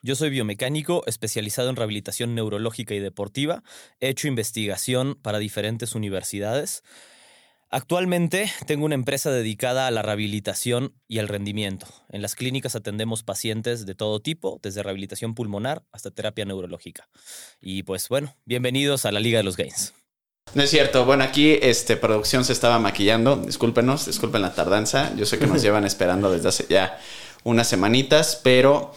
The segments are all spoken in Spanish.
Yo soy biomecánico especializado en rehabilitación neurológica y deportiva. He hecho investigación para diferentes universidades. Actualmente tengo una empresa dedicada a la rehabilitación y al rendimiento. En las clínicas atendemos pacientes de todo tipo, desde rehabilitación pulmonar hasta terapia neurológica. Y pues bueno, bienvenidos a la Liga de los Gains. No es cierto. Bueno, aquí este, producción se estaba maquillando. Discúlpenos, disculpen la tardanza. Yo sé que nos llevan esperando desde hace ya unas semanitas, pero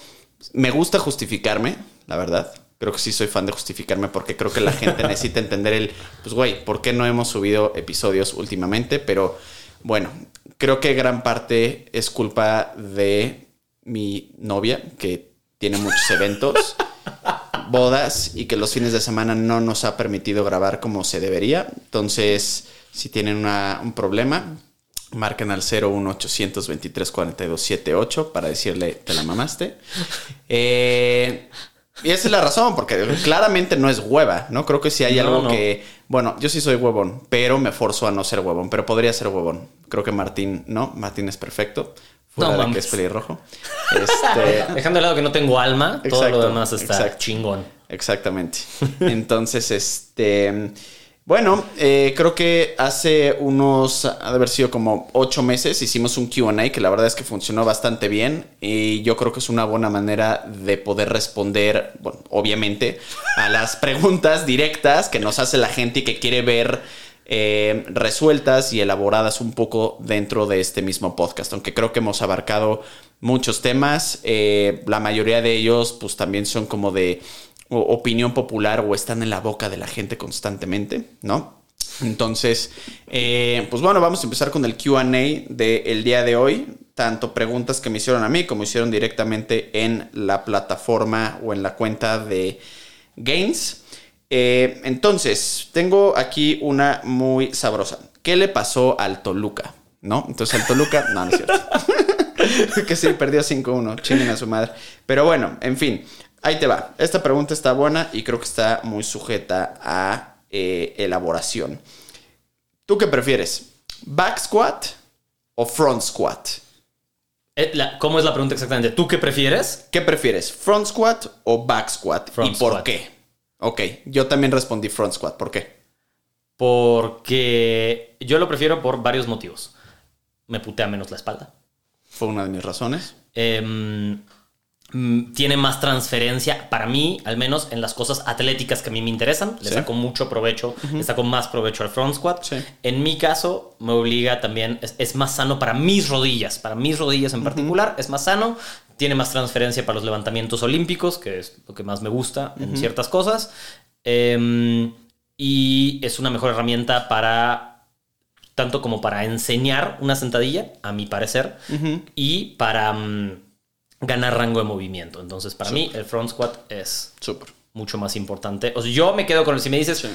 me gusta justificarme, la verdad. Creo que sí soy fan de justificarme porque creo que la gente necesita entender el, pues güey, ¿por qué no hemos subido episodios últimamente? Pero bueno, creo que gran parte es culpa de mi novia, que tiene muchos eventos, bodas y que los fines de semana no nos ha permitido grabar como se debería. Entonces, si tienen un problema, marquen al 01800 23 42 78 para decirle te la mamaste. Eh, y esa es la razón, porque claramente no es hueva, ¿no? Creo que si hay algo que. Bueno, yo sí soy huevón, pero me forzo a no ser huevón, pero podría ser huevón. Creo que Martín, ¿no? Martín es perfecto. Fuera No de que es pelirrojo. Este, Dejando de lado que no tengo alma, todo lo demás está chingón. Exactamente. Entonces, este. Bueno, eh, creo que hace unos, ha de haber sido como ocho meses, hicimos un QA que la verdad es que funcionó bastante bien y yo creo que es una buena manera de poder responder, bueno, obviamente, a las preguntas directas que nos hace la gente y que quiere ver eh, resueltas y elaboradas un poco dentro de este mismo podcast, aunque creo que hemos abarcado muchos temas, eh, la mayoría de ellos pues también son como de opinión popular o están en la boca de la gente constantemente, ¿no? Entonces, eh, pues bueno, vamos a empezar con el QA del día de hoy. Tanto preguntas que me hicieron a mí como hicieron directamente en la plataforma o en la cuenta de Gains. Eh, entonces, tengo aquí una muy sabrosa. ¿Qué le pasó al Toluca? ¿No? Entonces, al Toluca, no, no es cierto. que sí, perdió 5-1. Chinguen a su madre. Pero bueno, en fin, ahí te va. Esta pregunta está buena y creo que está muy sujeta a eh, elaboración. ¿Tú qué prefieres? ¿Back squat o front squat? Eh, ¿Cómo es la pregunta exactamente? ¿Tú qué prefieres? ¿Qué prefieres? ¿Front squat o back squat? Front ¿Y por squat. qué? Ok, yo también respondí front squat. ¿Por qué? Porque yo lo prefiero por varios motivos. Me putea menos la espalda. Fue una de mis razones. Mm, tiene más transferencia para mí, al menos en las cosas atléticas que a mí me interesan. Le Sí. saco mucho provecho, le saco más provecho al front squat. Sí. En mi caso, me obliga también, es, es más sano para mis rodillas, para mis rodillas en particular, es más sano. Tiene más transferencia para los levantamientos olímpicos, que es lo que más me gusta en ciertas cosas. Em, y es una mejor herramienta para tanto como para enseñar una sentadilla, a mi parecer, y para mm, ganar rango de movimiento. Entonces, para mí, el front squat es Súper. mucho más importante. O sea, yo me quedo con el, si me dices, Sí.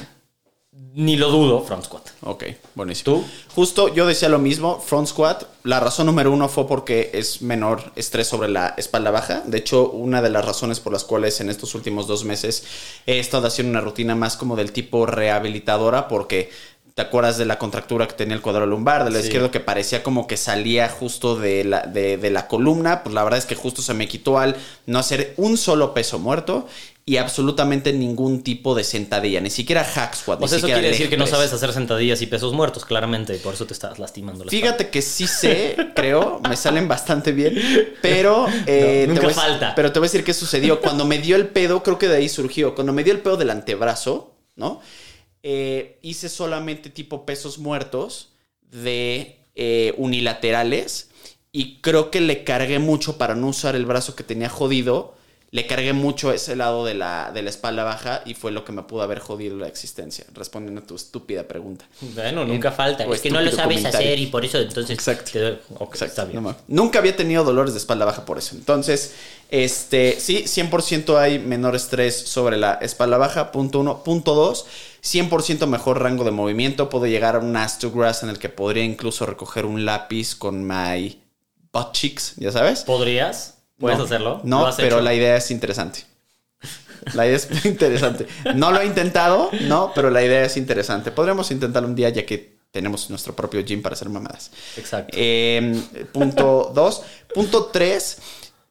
ni lo dudo, front squat. Ok, buenísimo. ¿Tú? Justo yo decía lo mismo, front squat. La razón número uno fue porque es menor estrés sobre la espalda baja. De hecho, una de las razones por las cuales en estos últimos dos meses he estado haciendo una rutina más como del tipo rehabilitadora, porque te acuerdas de la contractura que tenía el cuadro lumbar del Sí. izquierdo que parecía como que salía justo de la, de, de la columna. Pues la verdad es que justo se me quitó al no hacer un solo peso muerto. Y absolutamente ningún tipo de sentadilla, ni siquiera hack squat. O ni eso quiere decir que no sabes hacer sentadillas y pesos muertos, claramente, y por eso te estás lastimando la espalda. Fíjate que sí sé, creo, me salen bastante bien, pero... eh, No, nunca te a- falta. Pero te voy a decir qué sucedió. Cuando me dio el pedo, creo que de ahí surgió. Cuando me dio el pedo del antebrazo, ¿no? Eh, hice solamente tipo pesos muertos de eh, unilaterales y creo que le cargué mucho para no usar el brazo que tenía jodido. le cargué mucho ese lado de la, de la espalda baja y fue lo que me pudo haber jodido la existencia, respondiendo a tu estúpida pregunta. Bueno, nunca falta. Es que no lo sabes comentario. hacer y por eso entonces. Exacto. te doy- Exacto. está bien. No. Nunca había tenido dolores de espalda baja por eso. Entonces, este, sí, 100% hay menor estrés sobre la espalda baja. Punto uno. Punto dos, 100% mejor rango de movimiento. Puedo llegar a un astograss en el que podría incluso recoger un lápiz con my butt cheeks, ya sabes. ¿Podrías? ¿Puedes No, hacerlo? No, ¿Lo has pero hecho? la idea es interesante. La idea es interesante. No lo he intentado, no, pero la idea es interesante. Podremos intentarlo un día ya que tenemos nuestro propio gym para hacer mamadas. Exacto. Eh, punto dos. Punto tres.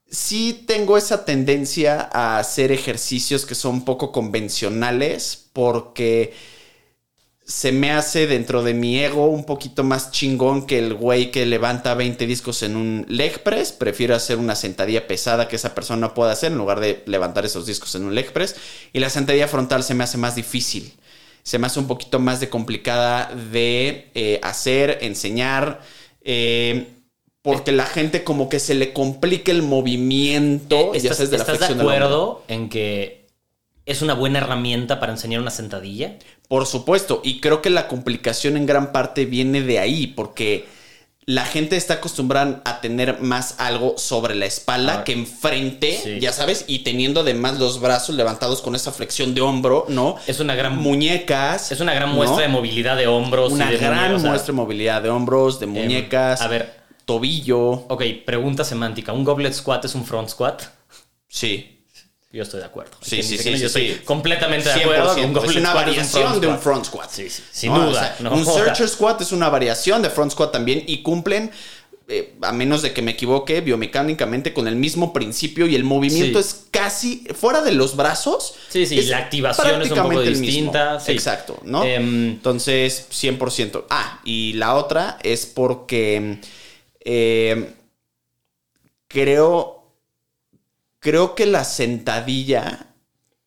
Sí tengo esa tendencia a hacer ejercicios que son poco convencionales porque se me hace dentro de mi ego un poquito más chingón que el güey que levanta 20 discos en un leg press. Prefiero hacer una sentadilla pesada que esa persona pueda hacer en lugar de levantar esos discos en un leg press. Y la sentadilla frontal se me hace más difícil. Se me hace un poquito más de complicada de eh, hacer, enseñar. eh, porque la gente como que se le complica el movimiento, Eh, ya ¿Estás, sabes, de la estás de acuerdo en que es una buena herramienta para enseñar una sentadilla? Por supuesto, y creo que la complicación en gran parte viene de ahí, porque la gente está acostumbrada a tener más algo sobre la espalda Ah, que enfrente, sí. ya sabes, y teniendo además los brazos levantados con esa flexión de hombro, ¿no? Es una gran, Muñecas. es una gran ¿no? muestra de movilidad de hombros. y Una de gran muñe- o sea, muestra de movilidad de hombros, de muñecas, a ver, tobillo. ok, pregunta semántica. ¿Un goblet squat es un front squat? Sí. Yo estoy de acuerdo. Sí, sí, sí, Yo sí, estoy sí. completamente de acuerdo. que un 100%. goblet Es una variación de un front squat. Sí, sí, sin ¿no? duda. O sea, no un joda. searcher squat es una variación de front squat también y cumplen, eh, a menos de que me equivoque, biomecánicamente con el mismo principio y el movimiento Sí. es casi fuera de los brazos. Sí, sí, la activación es un poco distinta. sí. Exacto, ¿no? Em, Entonces, 100%. Ah, y la otra es porque eh, creo, creo que la sentadilla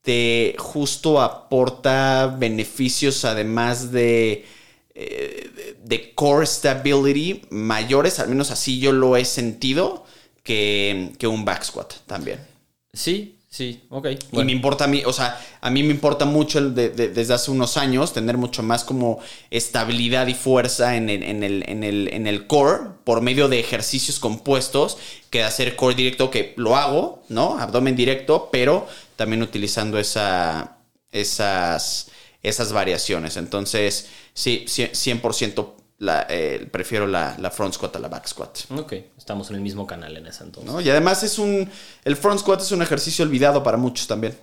te justo aporta beneficios además de, eh, de- de core stability mayores, al menos así yo lo he sentido, que, que un back squat también. sí, sí, ok. Y me importa a mí, o sea, a mí me importa mucho el de- de- desde hace unos años tener mucho más como estabilidad y fuerza en el, en, el, en, el, en el core por medio de ejercicios compuestos que de hacer core directo, que lo hago, ¿no? Abdomen directo, pero también utilizando esa, esas, esas variaciones. Entonces, sí, cien- 100% la, eh, prefiero la, la front squat a la back squat. Ok, estamos en el mismo canal en ese entonces. ¿no? Y además es un, el front squat es un ejercicio olvidado para muchos también.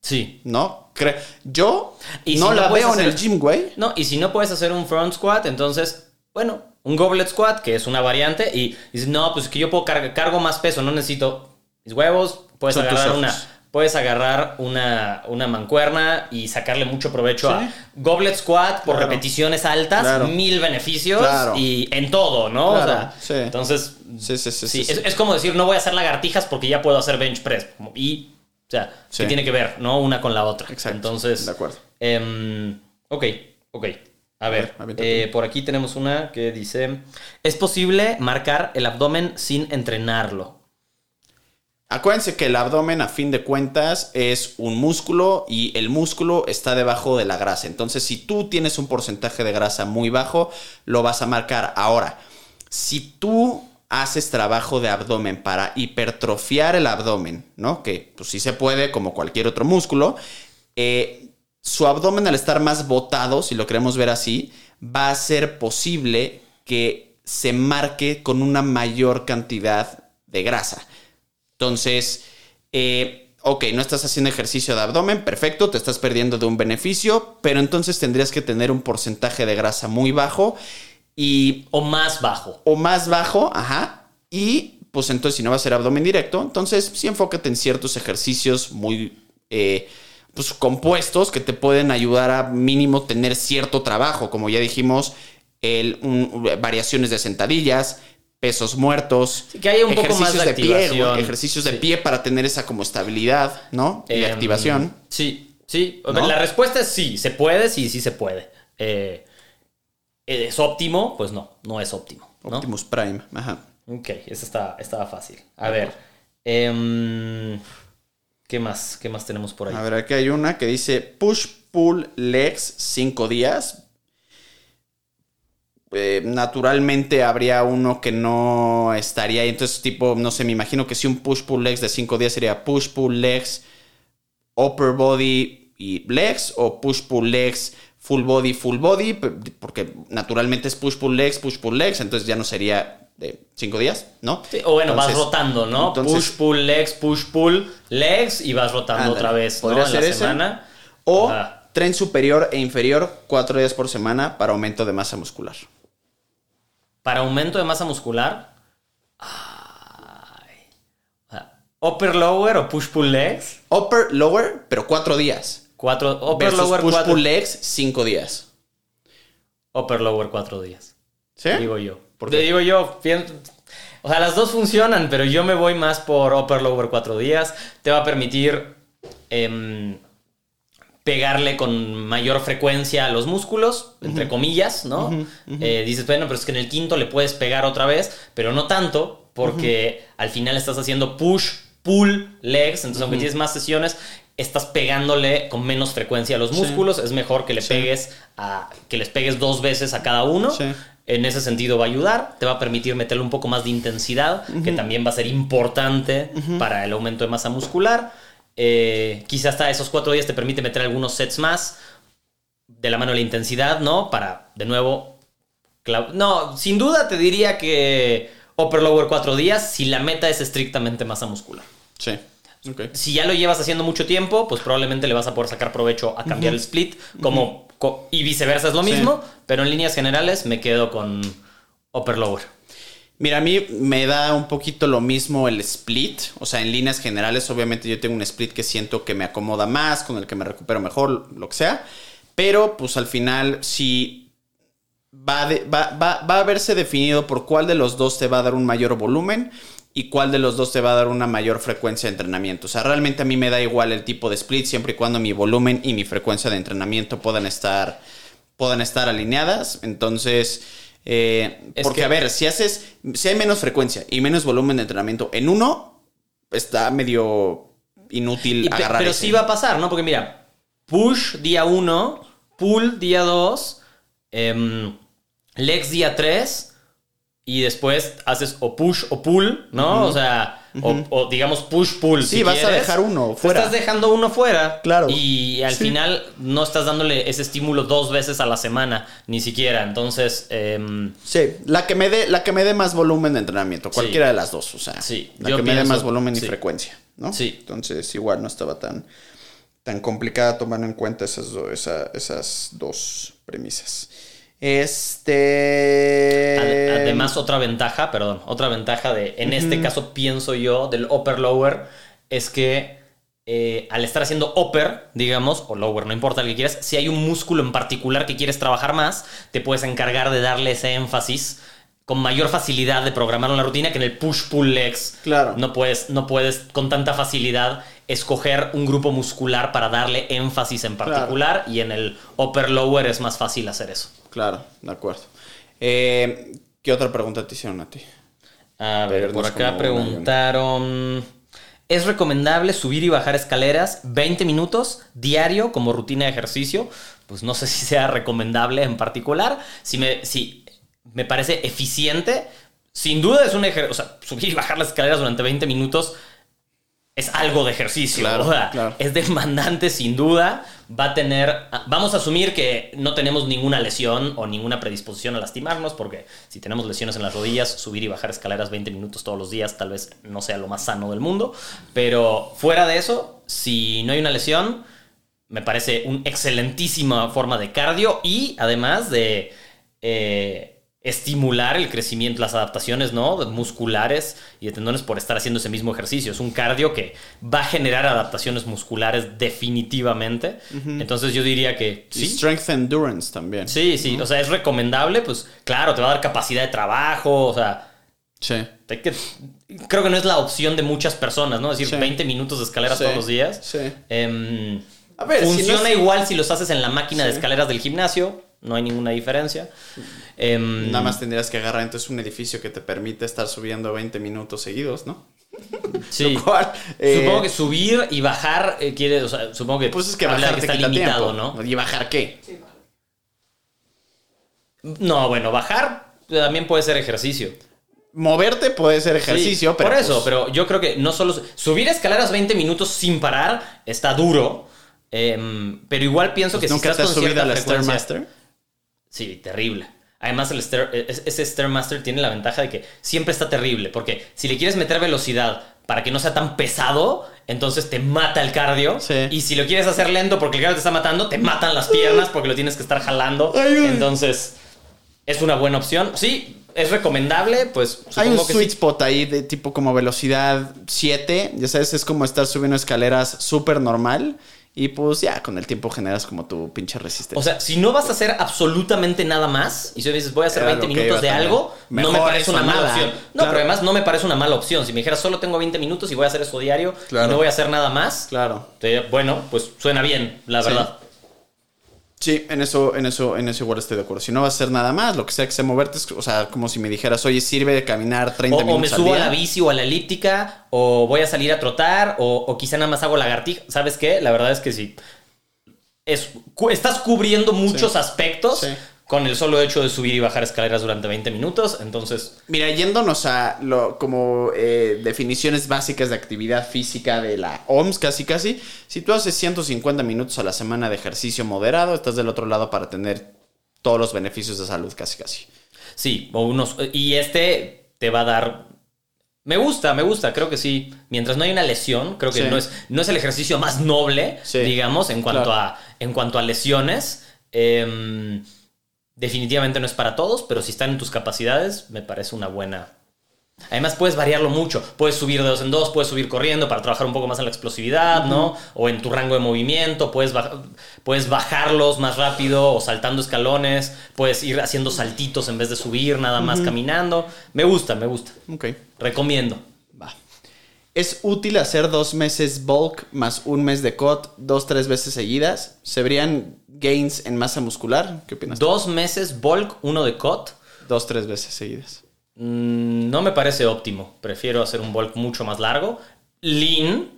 Sí. ¿no? Cre- yo Y no si la veo en el gym, güey. No, y si no puedes hacer un front squat, entonces, bueno, un goblet squat, que es una variante, y dices, no, pues que yo puedo cargar, cargo más peso, no necesito mis huevos, puedes Son agarrar una. Puedes agarrar una, una mancuerna y sacarle mucho provecho Sí. a goblet squat por Claro. repeticiones altas, Claro. mil beneficios Claro. y en todo, ¿no? Claro, o sea, sí. entonces, Sí, sí, es, es como decir, no voy a hacer lagartijas porque ya puedo hacer bench press. Y, o sea. ¿qué tiene que ver, no? Una con la otra. Exacto. Entonces, De acuerdo. Em, ok, ok. A ver, eh, por aquí tenemos una que dice: ¿Es posible marcar el abdomen sin entrenarlo? Acuérdense que el abdomen, a fin de cuentas, es un músculo y el músculo está debajo de la grasa. Entonces, si tú tienes un porcentaje de grasa muy bajo, lo vas a marcar. Ahora, si tú haces trabajo de abdomen para hipertrofiar el abdomen, ¿no? Que pues sí se puede, como cualquier otro músculo, eh, su abdomen al estar más botado, si lo queremos ver así, va a ser posible que se marque con una mayor cantidad de grasa. Entonces, eh, ok, no estás haciendo ejercicio de abdomen, perfecto, te estás perdiendo de un beneficio, pero entonces tendrías que tener un porcentaje de grasa muy bajo y O más bajo. o más bajo, ajá, y pues entonces si no va a ser abdomen directo, entonces sí enfócate en ciertos ejercicios muy eh, pues, compuestos que te pueden ayudar a mínimo tener cierto trabajo, como ya dijimos, el, un- variaciones de sentadillas, pesos muertos, Sí, que haya un poco más de pie, güey, ejercicios de Sí. pie para tener esa como estabilidad, ¿no? Y Em, activación. Sí, sí. ¿No? La respuesta es sí, se puede, sí, sí se puede. Eh, ¿Es óptimo? Pues no, no es óptimo. ¿no? Optimus Prime, ajá. Ok, esa está, estaba fácil. A ver. em, ¿Qué más? ¿Qué más tenemos por ahí? A ver, aquí hay una que dice push pull legs 5 días. Eh, naturalmente habría uno que no estaría ahí. Entonces, tipo, no sé, me imagino que si un push pull legs de 5 días sería push pull legs, upper body y legs, o push pull legs, full body, full body, porque naturalmente es push pull legs, push pull legs, entonces ya no sería de 5 días, ¿no? Sí, o bueno, vas rotando, ¿no? push pull legs, push pull legs y vas rotando otra vez, ¿no? Ser la semana. O tren superior e inferior 4 días por semana para aumento de masa muscular. Para aumento de masa muscular. Ay. Upper lower o push pull legs. Upper lower, pero 4 días. Cuatro, upper lower push pull legs 5 días. Upper lower 4 días. ¿Sí? Digo yo. Te digo yo, o sea, las dos funcionan, pero yo me voy más por upper lower 4 días. Te va a permitir em, pegarle con mayor frecuencia a los músculos, entre comillas, ¿no? Eh, dices, bueno, pero es que en el quinto le puedes pegar otra vez, pero no tanto, porque al final estás haciendo push, pull, legs, entonces aunque tienes más sesiones, estás pegándole con menos frecuencia a los músculos, es mejor que le pegues a que les pegues dos veces a cada uno. En ese sentido va a ayudar, te va a permitir meterle un poco más de intensidad, que también va a ser importante para el aumento de masa muscular. Eh, quizás hasta esos cuatro días te permite meter algunos sets más de la mano de la intensidad, ¿no? Para, de nuevo, no, sin duda te diría que upper lower cuatro días si la meta es estrictamente masa muscular. Sí. Si ya lo llevas haciendo mucho tiempo, pues probablemente le vas a poder sacar provecho a cambiar el split, como y viceversa es lo mismo, pero en líneas generales me quedo con upper lower. Mira, a mí me da un poquito lo mismo el split. O sea, en líneas generales, obviamente yo tengo un split que siento que me acomoda más, con el que me recupero mejor, lo que sea. Pero, pues al final, si va, va, va, a verse definido por cuál de los dos te va a dar un mayor volumen y cuál de los dos te va a dar una mayor frecuencia de entrenamiento. O sea, realmente a mí me da igual el tipo de split siempre y cuando mi volumen y mi frecuencia de entrenamiento puedan estar, puedan estar alineadas. Entonces eh, porque, a ver, si haces, si hay menos frecuencia y menos volumen de entrenamiento en uno, está medio inútil agarrar. Pero sí va a pasar, ¿no? Porque mira, push día 1, pull día 2, em, legs día 3 y después haces o push o pull, ¿no? O sea, o, digamos push-pull. Sí, vas a dejar uno fuera. Estás dejando uno fuera. Claro. Y al final no estás dándole ese estímulo dos veces a la semana, ni siquiera. Entonces. Em, sí, la que, me dé, la que me dé más volumen de entrenamiento, cualquiera de las dos. O sea, sí, la que me dé más volumen y frecuencia, ¿no? Sí. Entonces, igual no estaba tan, tan complicada tomando en cuenta esas, esas dos premisas. Este. Además, otra ventaja, perdón, otra ventaja de, en este caso pienso yo, del upper lower, es que eh, al estar haciendo upper, digamos, o lower, no importa lo que quieras, si hay un músculo en particular que quieres trabajar más, te puedes encargar de darle ese énfasis con mayor facilidad de programar una rutina que en el push-pull legs. Claro. No puedes, no puedes con tanta facilidad escoger un grupo muscular para darle énfasis en particular y en el upper-lower es más fácil hacer eso. Claro, de acuerdo. Eh, ¿Qué otra pregunta te hicieron a ti? A ver, por acá preguntaron... ¿Es recomendable subir y bajar escaleras 20 minutos diario como rutina de ejercicio? Pues no sé si sea recomendable en particular. Si me, si me parece eficiente, sin duda es un ejercicio. O sea, subir y bajar las escaleras durante 20 minutos es algo de ejercicio. Claro, Es demandante sin duda. Va a tener. Vamos a asumir que no tenemos ninguna lesión o ninguna predisposición a lastimarnos, porque si tenemos lesiones en las rodillas, subir y bajar escaleras 20 minutos todos los días tal vez no sea lo más sano del mundo. Pero fuera de eso, si no hay una lesión, me parece una excelentísima forma de cardio y además de. Eh, estimular el crecimiento, las adaptaciones ¿no? musculares y de tendones por estar haciendo ese mismo ejercicio. Es un cardio que va a generar adaptaciones musculares definitivamente. Entonces yo diría que... ¿sí? Strength endurance también. Sí, sí. O sea, es recomendable, pues claro, te va a dar capacidad de trabajo, o sea... Sí. creo que no es la opción de muchas personas, ¿no? Es decir, 20 minutos de escaleras todos los días. Sí. Em, a ver, funciona igual si los haces en la máquina de escaleras del gimnasio no hay ninguna diferencia. Em, Nada más tendrías que agarrar entonces un edificio que te permite estar subiendo 20 minutos seguidos, ¿no? Sí. Lo cual, eh, supongo que subir y bajar eh, quiere, o sea, supongo que, Pues es que bajar que está limitado, tiempo. ¿no? ¿Y bajar qué? No, bueno, bajar también puede ser ejercicio. Moverte puede ser ejercicio, Sí, pero. Por eso, pues, pero yo creo que no solo. Subir escaleras 20 minutos sin parar está duro. em, pero igual pienso que si ¿Nunca estás te has con subido cierta a la frecuencia- Stairmaster? Sí, terrible. Además, el Stair- es- ese Stairmaster tiene la ventaja de que siempre está terrible. Porque si le quieres meter velocidad para que no sea tan pesado, entonces te mata el cardio. Sí. Y si lo quieres hacer lento porque el cardio te está matando, te matan las piernas porque lo tienes que estar jalando. Entonces, es una buena opción. Sí, es recomendable. Pues Hay un que sweet sí. spot ahí de tipo como velocidad 7. Ya sabes, es como estar subiendo escaleras súper normal. Y pues ya con el tiempo generas como tu pinche resistencia. O sea, si no vas a hacer absolutamente nada más, y si dices voy a hacer Era 20 lo que minutos de algo, no me parece una mala opción. No, Claro. pero además no me parece una mala opción. Si me dijeras solo tengo 20 minutos y voy a hacer eso diario Claro. y no voy a hacer nada más, claro. te bueno, pues suena bien, la Sí. verdad. Sí, en eso, en eso, en eso igual estoy de acuerdo. Si no vas a hacer nada más, lo que sea que sea moverte, es, o sea, como si me dijeras, oye, sirve de caminar 30 O, o me minutos al subo a la bici o a la elíptica, o voy a salir a trotar, o, o quizá nada más hago lagartija. ¿Sabes qué? La verdad es que sí. Es, estás cubriendo muchos Sí. aspectos Sí. Con el solo hecho de subir y bajar escaleras durante 20 minutos. Entonces, Mira, yéndonos a lo, como eh, definiciones básicas de actividad física de la OMS, casi casi, si tú haces 150 minutos a la semana de ejercicio moderado, estás del otro lado para tener todos los beneficios de salud, casi casi. Sí, o unos. Y este te va a dar. Me gusta, me gusta, creo que sí. Mientras no hay una lesión, creo que Sí. no, es, no es el ejercicio más noble, Sí, digamos, en cuanto, claro. a, en cuanto a lesiones. Em, definitivamente no es para todos, pero si están en tus capacidades, me parece una buena. Además, puedes variarlo mucho. Puedes subir de dos en dos, puedes subir corriendo para trabajar un poco más en la explosividad, ¿no? O en tu rango de movimiento, puedes, baj- puedes bajarlos más rápido o saltando escalones, puedes ir haciendo saltitos en vez de subir, nada más caminando. Me gusta, me gusta. Ok, Recomiendo. ¿Es útil hacer dos meses bulk más un mes de COT dos, tres veces seguidas? ¿Se verían gains en masa muscular? ¿Qué opinas? Dos meses bulk, uno de COT. Dos, tres veces seguidas. Mm, No me parece óptimo. Prefiero hacer un bulk mucho más largo. Lean.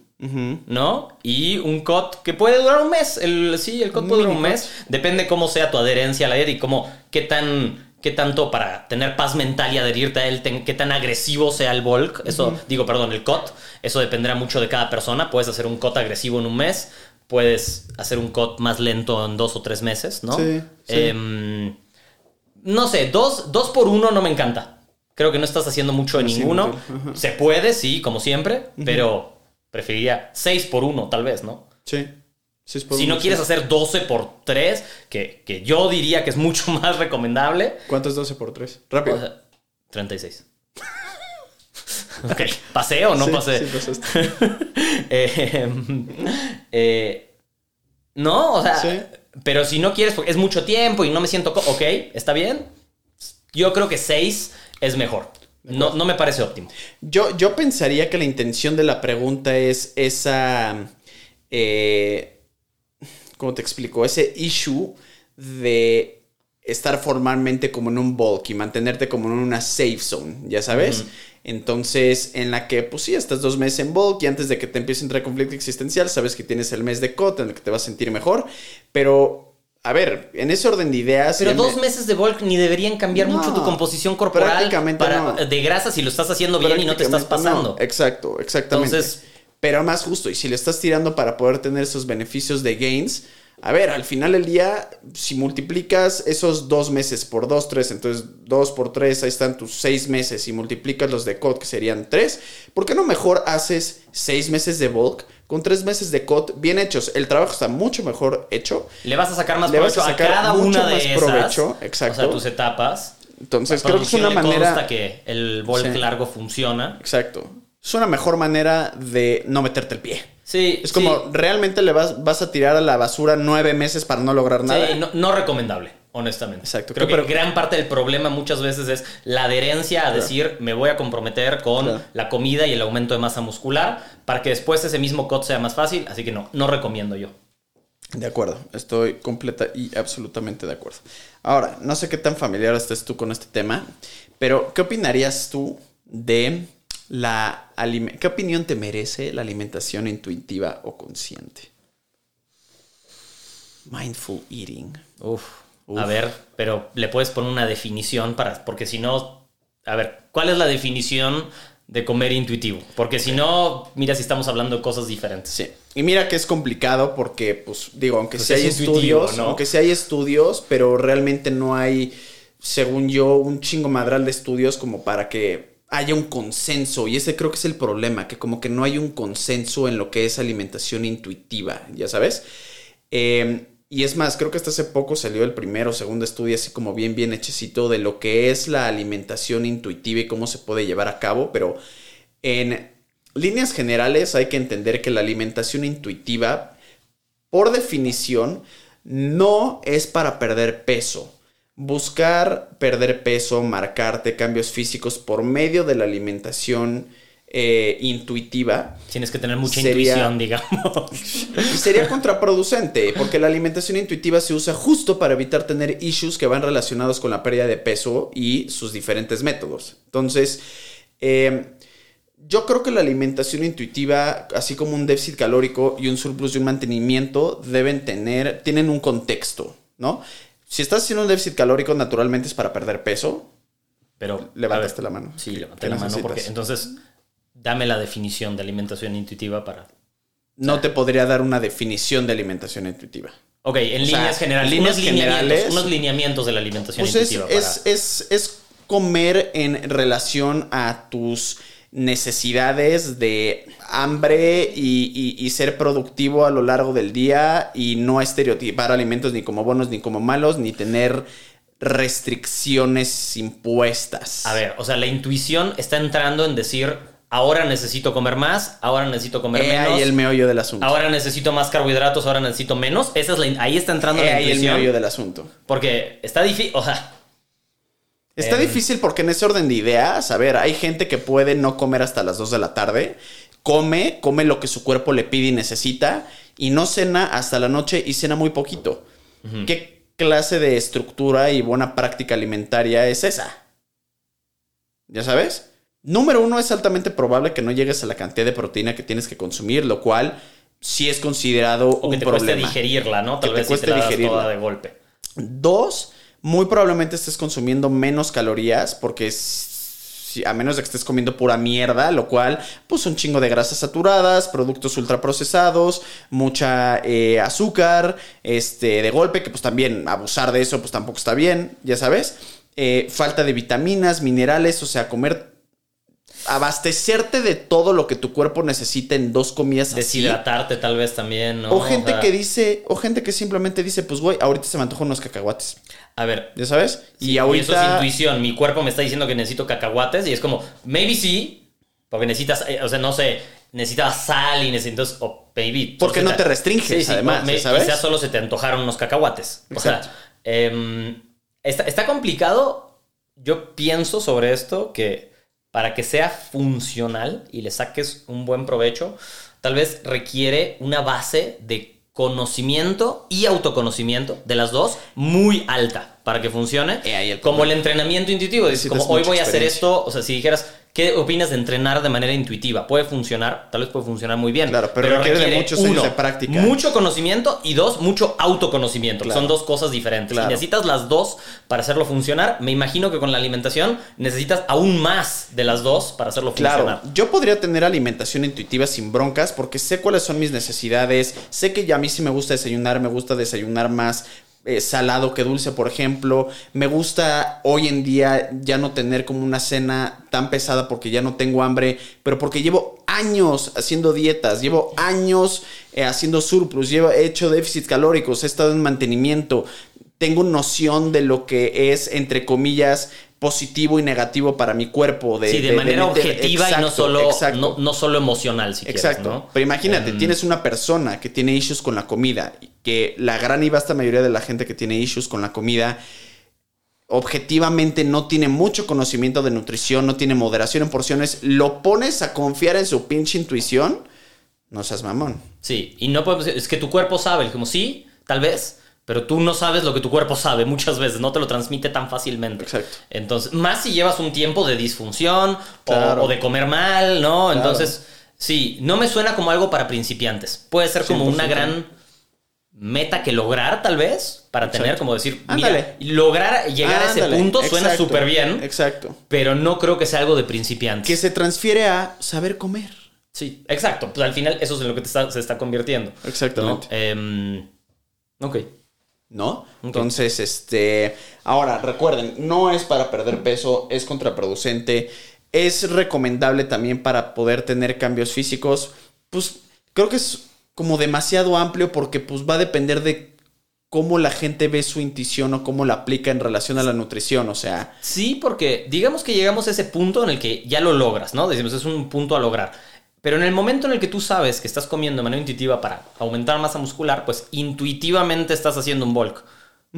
¿no? Y un COT que puede durar un mes. El, sí, el COT puede durar un mes. Depende cómo sea tu adherencia a la dieta y cómo, qué tan, qué tanto para tener paz mental y adherirte a él, ten- qué tan agresivo sea el bulk. Eso, digo, perdón, el COT. Eso dependerá mucho de cada persona. Puedes hacer un COT agresivo en un mes. Puedes hacer un COT más lento en dos o tres meses, ¿no? Sí, sí. Em, no sé, dos, dos por uno no me encanta. Creo que no estás haciendo mucho de ninguno. Se puede, sí, como siempre, pero preferiría 6 por 1, tal vez, ¿no? Sí. Por Si no quieres hacer 12 por 3, que, que yo diría que es mucho más recomendable, ¿Cuánto es 12 por 3? Rápido. o sea, 36. ok, ¿pasé o no Sí, pasé? sí, pasaste. Eh, eh, no, o sea, Sí. pero si no quieres, porque es mucho tiempo y no me siento... Ok, ¿está bien? Yo creo que 6 es mejor. No, no me parece óptimo. Yo, yo pensaría que la intención de la pregunta es esa. eh, ¿Cómo te explico? Ese issue de estar formalmente como en un bulk y mantenerte como en una safe zone, ya sabes. Entonces, en la que, pues sí, estás dos meses en bulk y antes de que te empiece a entrar conflicto existencial, sabes que tienes el mes de COT en el que te vas a sentir mejor. Pero, a ver, en ese orden de ideas. Pero dos me- meses de bulk ni deberían cambiar No, mucho tu composición corporal prácticamente para, no. de grasa si lo estás haciendo bien y no te estás pasando. no. Exacto, exactamente. Entonces- pero más justo, y si le estás tirando para poder tener esos beneficios de gains, a ver, al final del día, si multiplicas esos dos meses por dos, tres, entonces dos por tres, ahí están tus seis meses, y multiplicas los de COD, que serían tres, ¿por qué no mejor haces seis meses de bulk con tres meses de COD bien hechos? El trabajo está mucho mejor hecho. Le vas a sacar más Le vas provecho a a, sacar cada mucho una de más esas. provecho, exacto. O sea, tus etapas. Entonces, creo que es una manera... que el bulk Sí. largo funciona. Exacto. Es una mejor manera de no meterte el pie. Sí, Es como, sí. ¿realmente le vas, vas a tirar a la basura nueve meses para no lograr nada? Sí, no, no recomendable, honestamente. Exacto. Creo que Pero- gran parte del problema muchas veces es la adherencia a decir me voy a comprometer con Claro. la comida y el aumento de masa muscular para que después ese mismo cut sea más fácil. Así que no, no recomiendo yo. De acuerdo, estoy completa y absolutamente de acuerdo. Ahora, no sé qué tan familiar estés tú con este tema, pero ¿qué opinarías tú de La ¿Qué opinión te merece la alimentación intuitiva o consciente? Mindful eating. Uf. Uf. A ver, pero le puedes poner una definición para. Porque si no. A ver, ¿cuál es la definición de comer intuitivo? Porque si no, mira si estamos hablando de cosas diferentes. Sí. Y mira que es complicado porque, pues, digo, aunque Pues sí hay es estudios, ¿no? aunque sí hay estudios, pero realmente no hay, según yo, un chingo madral de estudios como para que haya un consenso. Y ese creo que es el problema, que como que no hay un consenso en lo que es alimentación intuitiva, ya sabes. Eh, y es más, creo que hasta hace poco salió el primero o segundo estudio así como bien, bien hechecito de lo que es la alimentación intuitiva y cómo se puede llevar a cabo, pero en líneas generales hay que entender que la alimentación intuitiva, por definición, no es para perder peso. Buscar perder peso, marcarte cambios físicos por medio de la alimentación eh, intuitiva Tienes que tener mucha Sería- intuición, digamos. y sería contraproducente, porque la alimentación intuitiva se usa justo para evitar tener issues que van relacionados con la pérdida de peso y sus diferentes métodos. Entonces, eh, yo creo que la alimentación intuitiva, así como un déficit calórico y un surplus y un mantenimiento, deben tener, tienen un contexto, ¿no? Si estás haciendo un déficit calórico, naturalmente es para perder peso. Pero. Levantaste ver, la mano. Sí, levanté ¿Qué la mano porque. Entonces, dame la definición de alimentación intuitiva para. No te podría dar una definición de alimentación intuitiva. Ok, en O sea, líneas generales. líneas unos, lineamientos, generales- unos lineamientos de la alimentación Pues es, intuitiva. es, es, es comer en relación a tus necesidades de hambre y, y- y ser productivo a lo largo del día y no estereotipar alimentos ni como buenos ni como malos, ni tener restricciones impuestas. A ver, o sea, la intuición está entrando en decir, ahora necesito comer más, ahora necesito comer He menos. ahí el meollo del asunto. Ahora necesito más carbohidratos, ahora necesito menos. Esa es la, ahí está entrando la ahí el intuición. meollo del asunto. Porque está difícil, o sea, Está Em. difícil porque en ese orden de ideas, a ver, hay gente que puede no comer hasta las 2 de la tarde, come, come lo que su cuerpo le pide y necesita, y no cena hasta la noche y cena muy poquito. ¿Qué clase de estructura y buena práctica alimentaria es esa? ¿Ya sabes? Número uno, es altamente probable que no llegues a la cantidad de proteína que tienes que consumir, lo cual sí es considerado o que un te problema. cueste digerirla, ¿no? Tal Que te vez si cueste te la das digerirla. toda de golpe. Dos, muy probablemente estés consumiendo menos calorías porque si- a menos de que estés comiendo pura mierda, lo cual, pues un chingo de grasas saturadas, productos ultraprocesados, mucha eh, azúcar, este, de golpe, que pues también abusar de eso, pues tampoco está bien, ya sabes. Eh, falta de vitaminas, minerales, o sea, comer, abastecerte de todo lo que tu cuerpo necesita en dos comidas así. Deshidratarte tal vez también, ¿no? O gente sea, que dice, o gente que simplemente dice, pues güey, ahorita se me antojan unos cacahuates. A ver, ¿Ya sabes? Sí, y eso es ahorita. intuición. Mi cuerpo me está diciendo que necesito cacahuates y es como, maybe sí, porque necesitas, eh, o sea, no sé, necesitas sal y necesitas, o maybe. Porque no te restringes, además, me- ¿sabes? Quizás solo se te antojaron unos cacahuates. O sea, em, está, está complicado. Yo pienso sobre esto que para que sea funcional y le saques un buen provecho, tal vez requiere una base de conocimiento y autoconocimiento de las dos muy alta para que funcione. Eh, el como el entrenamiento intuitivo. Dices, como hoy mucha voy a hacer esto, o sea, si dijeras, ¿qué opinas de entrenar de manera intuitiva? Puede funcionar, tal vez puede funcionar muy bien. Claro, pero requiere de muchos años de práctica. Mucho conocimiento y dos, mucho autoconocimiento. que. Son dos cosas diferentes. Claro. Y necesitas las dos para hacerlo funcionar. Me imagino que con la alimentación necesitas aún más de las dos para hacerlo Claro, funcionar. yo podría tener alimentación intuitiva sin broncas porque sé cuáles son mis necesidades, sé que ya a mí sí me gusta desayunar, me gusta desayunar más eh, salado que dulce, por ejemplo, me gusta hoy en día ya no tener como una cena tan pesada porque ya no tengo hambre, pero porque llevo años haciendo dietas, llevo años eh, haciendo surplus, llevo he hecho déficits calóricos, he estado en mantenimiento, tengo noción de lo que es, entre comillas, positivo y negativo para mi cuerpo. De, sí, de, manera objetiva y no solo, no, no solo emocional, si Exacto. quieres, ¿no? Pero imagínate, Em, tienes una persona que tiene issues con la comida, que la gran y vasta mayoría de la gente que tiene issues con la comida objetivamente no tiene mucho conocimiento de nutrición, no tiene moderación en porciones, lo pones a confiar en su pinche intuición, no seas mamón. Sí, y no podemos decir, es que tu cuerpo sabe, como sí, tal vez, pero tú no sabes lo que tu cuerpo sabe muchas veces, no te lo transmite tan fácilmente. Exacto. Entonces, más si llevas un tiempo de disfunción o- Claro. o, de comer mal, ¿no? Claro. Entonces, sí, no me suena como algo para principiantes. Puede ser como una 100%. gran meta que lograr, tal vez, para tener, como decir, Ándale. mira, lograr llegar a ese punto suena súper bien, Exacto. pero no creo que sea algo de principiantes. Que se transfiere a saber comer. Sí, exacto. Pues al final eso es en lo que te está- se está convirtiendo. Exactamente. ¿no? Em, ok. ¿No? Entonces, este, ahora recuerden, no es para perder peso, es contraproducente, es recomendable también para poder tener cambios físicos, pues creo que es como demasiado amplio porque pues va a depender de cómo la gente ve su intuición o cómo la aplica en relación a la nutrición, o sea, Sí, porque digamos que llegamos a ese punto en el que ya lo logras, ¿no? Decimos, es un punto a lograr. Pero en el momento en el que tú sabes que estás comiendo de manera intuitiva para aumentar masa muscular, pues intuitivamente estás haciendo un bulk.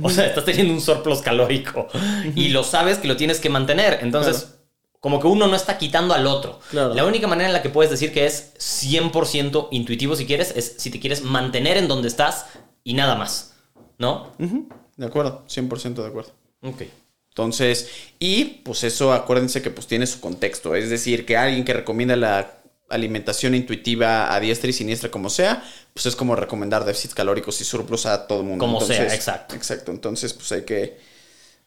O sea, estás teniendo un surplus calórico. Y lo sabes que lo tienes que mantener. Entonces, Claro. como que uno no está quitando al otro. Claro. La única manera en la que puedes decir que es 100% intuitivo si quieres, es si te quieres mantener en donde estás y nada más. ¿No? de acuerdo, 100% de acuerdo. Ok. Entonces, y pues eso acuérdense que pues tiene su contexto, es decir, que alguien que recomienda la alimentación intuitiva a diestra y siniestra como sea, pues es como recomendar déficits calóricos y surplus a todo el mundo. Como sea, exacto. Exacto, entonces pues hay que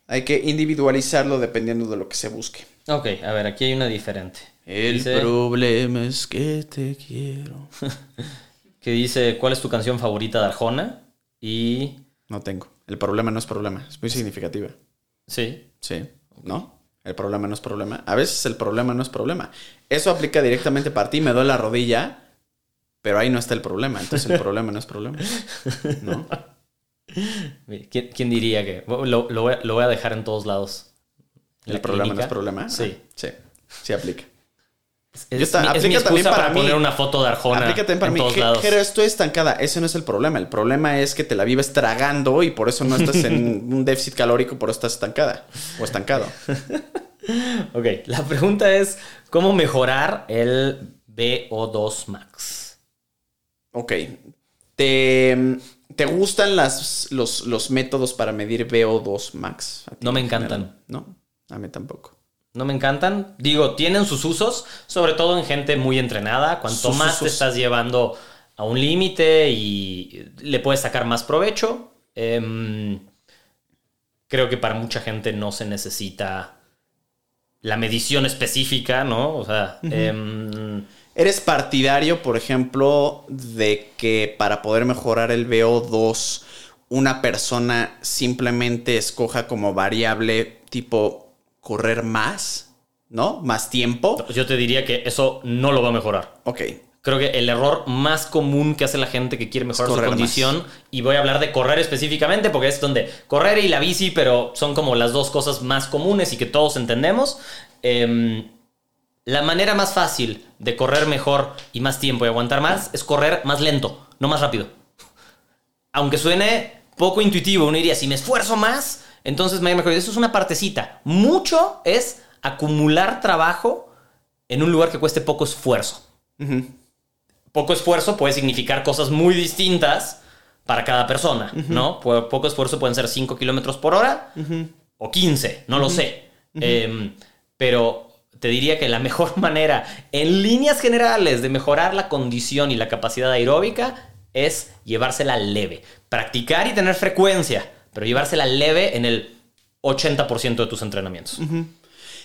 hay que individualizarlo dependiendo de lo que se busque. Ok, a ver, aquí hay una diferente. El Dice- problema es que te quiero. que dice cuál es tu canción favorita de Arjona y No tengo. El problema no es problema, es muy significativa. sí Sí, ¿no? El problema no es problema. A veces el problema no es problema. Eso aplica directamente para ti. Me duele la rodilla, pero ahí no está el problema. Entonces el problema no es problema. ¿No? ¿quién, quién diría que lo, lo voy a, lo voy a dejar en todos lados El La problema no es problema. Sí. Ah, Sí, sí aplica. Es, Yo está- mi, es mi aplica también para, para mí. poner una foto de Arjona Aplica también para en mí. todos lados Jero, estoy estancada. Ese no es el problema. El problema es que te la vives tragando y por eso no estás en un déficit calórico, por eso estás estancada o estancado. ok la pregunta es cómo mejorar el VO2 max Ok. ¿Te, te gustan las, los, los métodos para medir VO2 max? No me general? encantan. No, a mí tampoco. No me encantan. Digo tienen sus usos sobre todo en gente muy entrenada. Cuanto Sus más te estás llevando a un límite y le puedes sacar más provecho Em, creo que para mucha gente no se necesita la medición específica, ¿no? O sea, em, ¿Eres partidario, por ejemplo, de que para poder mejorar el VO2 una persona simplemente escoja como variable tipo correr más? ¿No? ¿Más tiempo? yo te diría que eso no lo va a mejorar. Ok. Creo que el error más común que hace la gente que quiere mejorar su condición, y voy a hablar de correr específicamente porque es donde correr y la bici, pero son como las dos cosas más comunes y que todos entendemos. Em, la manera más fácil de correr mejor y más tiempo y aguantar más es correr más lento, no más rápido. Aunque suene poco intuitivo, uno diría, si me esfuerzo más, entonces me mejor. Eso es una partecita. Mucho es acumular trabajo en un lugar que cueste poco esfuerzo poco esfuerzo puede significar cosas muy distintas para cada persona, ¿no? Po- Poco esfuerzo pueden ser 5 kilómetros por hora o 15, no lo sé. Em, pero te diría que la mejor manera, en líneas generales, de mejorar la condición y la capacidad aeróbica es llevársela leve. Practicar y tener frecuencia, pero llevársela leve en el 80% de tus entrenamientos.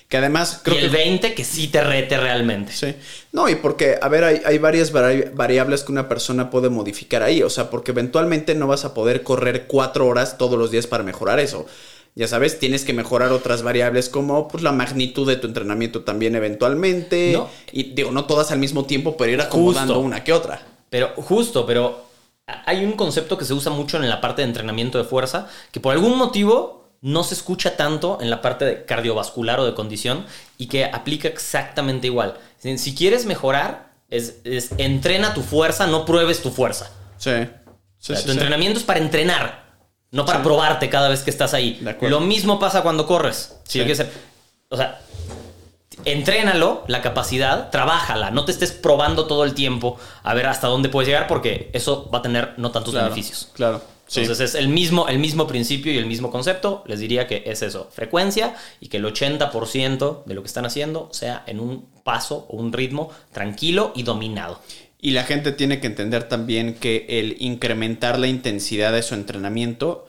Que además creo y el que 20% que sí te rete realmente. Sí. No, y porque, a ver, hay, hay varias vari- variables que una persona puede modificar ahí. O sea, porque eventualmente no vas a poder correr cuatro horas todos los días para mejorar eso. Ya sabes, tienes que mejorar otras variables como pues, la magnitud de tu entrenamiento también eventualmente. No. Y digo, no todas al mismo tiempo, pero ir acomodando Justo. una que otra. Pero justo, pero hay un concepto que se usa mucho en la parte de entrenamiento de fuerza que por algún motivo no se escucha tanto en la parte de cardiovascular o de condición y que aplica exactamente igual. Si quieres mejorar, es, es entrena tu fuerza, no pruebes tu fuerza. Sí. O Sí, sea, sí, tu sí. entrenamiento es para entrenar, no para probarte cada vez que estás ahí. De acuerdo. Lo mismo pasa cuando corres. Si Sí. quieres ser- o sea, entrénalo, la capacidad, trabájala, no te estés probando todo el tiempo a ver hasta dónde puedes llegar porque eso va a tener no tantos Claro, beneficios. Claro. Entonces es el mismo, el mismo principio y el mismo concepto. Les diría que es eso, frecuencia y que el 80% de lo que están haciendo sea en un paso o un ritmo tranquilo y dominado. Y la gente tiene que entender también que el incrementar la intensidad de su entrenamiento